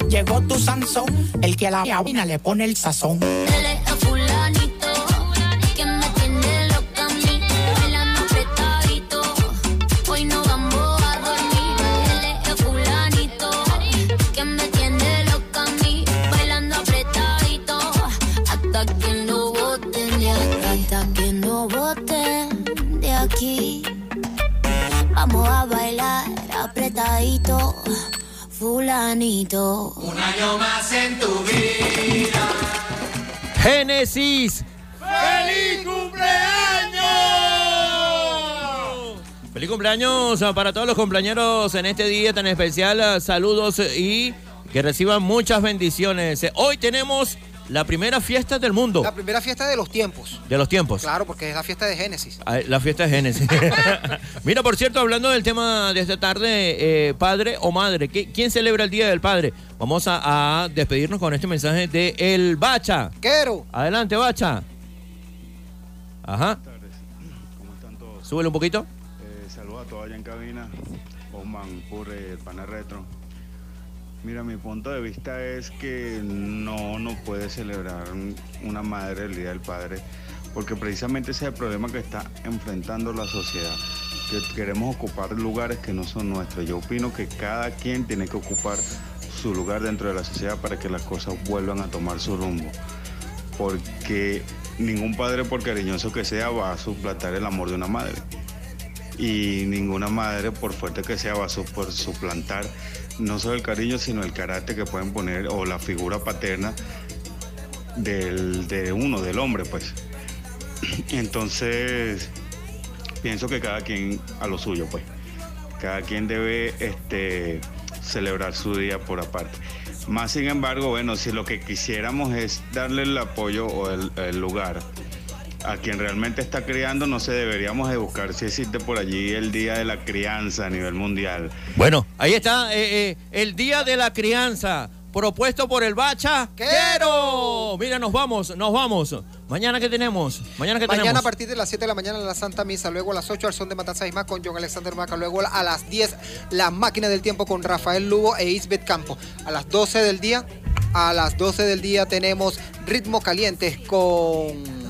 Llegó tu Sansón, el que a la vaina le pone el sazón. Es el fulanito que me tiene loca a mí, bailando apretadito. Hoy no vamos a dormir. Es el fulanito que me tiene loca a mí, bailando apretadito. Hasta que no boten de aquí, hasta que no boten de aquí. Vamos a bailar apretadito, fulanito. Un año más en tu vida. Génesis. ¡Feliz cumpleaños! Feliz cumpleaños para todos los cumpleaños en este día tan especial. Saludos y que reciban muchas bendiciones. Hoy tenemos la primera fiesta del mundo. La primera fiesta de los tiempos. De los tiempos. Claro, porque es la fiesta de Génesis. Ah, La fiesta de Génesis. Mira, por cierto, hablando del tema de esta tarde, eh, padre o madre, ¿qué- ¿quién celebra el Día del Padre? Vamos a, a despedirnos con este mensaje de El Bacha. Quiero. Adelante, Bacha. Ajá. Súbele un poquito. Eh, saludos a todos allá en cabina. Osman Purre, el pana retro. Mira, mi punto de vista es que no no puede celebrar una madre el Día del Padre, porque precisamente ese es el problema que está enfrentando la sociedad, que queremos ocupar lugares que no son nuestros. Yo opino que cada quien tiene que ocupar su lugar dentro de la sociedad para que las cosas vuelvan a tomar su rumbo, porque ningún padre, por cariñoso que sea, va a suplantar el amor de una madre y ninguna madre, por fuerte que sea, va a suplantar no solo el cariño, sino el carácter que pueden poner o la figura paterna del, de uno, del hombre, pues. Entonces, pienso que cada quien a lo suyo, pues. Cada quien debe este, celebrar su día por aparte. Más sin embargo, bueno, si lo que quisiéramos es darle el apoyo o el, el lugar a quien realmente está criando, no sé, deberíamos de buscar si existe por allí el Día de la Crianza a nivel mundial. Bueno, ahí está eh, eh, el Día de la Crianza, propuesto por el Bacha. ¡Quiero! Mira, nos vamos, nos vamos. Mañana, ¿qué tenemos? Mañana, ¿qué Mañana a partir de las 7 de la mañana la Santa Misa, luego a las 8 al son de Matanza Isma con John Alexander Maca, luego a las 10 la máquina del tiempo con Rafael Lugo e Isbeth Campo. A las 12 del día, a las 12 del día tenemos Ritmo Calientes con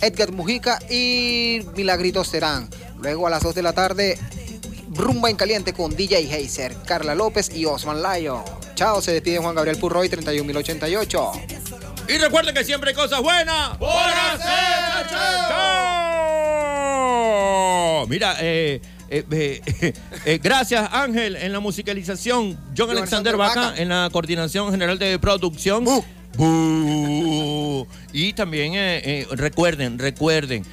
Edgar Mujica y Milagritos Serán. Luego a las 2 de la tarde, Rumba en Caliente con DJ Heiser, Carla López y Osman Layo. Chao, se despide Juan Gabriel Purroy, 31088. Y recuerden que siempre hay cosas buenas por hacer. ¡Chao! Mira, eh, eh, eh, eh, gracias Ángel en la musicalización, John Alexander Vaca en la coordinación general de producción. Bu. Y también eh, eh, recuerden, recuerden,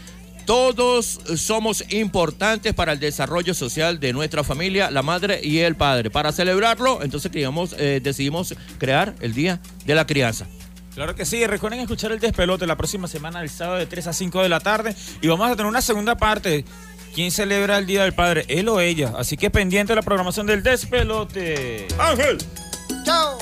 todos somos importantes para el desarrollo social de nuestra familia, la madre y el padre. Para celebrarlo, entonces creamos, eh, decidimos crear el Día de la Crianza. Claro que sí, recuerden escuchar el despelote la próxima semana, el sábado de 3 a 5 de la tarde. Y vamos a tener una segunda parte. ¿Quién celebra el Día del Padre? Él o ella. Así que pendiente de la programación del despelote. Ángel. Chao.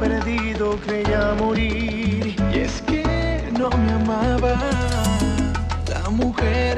perdido creía morir. Y es que no me amaba la mujer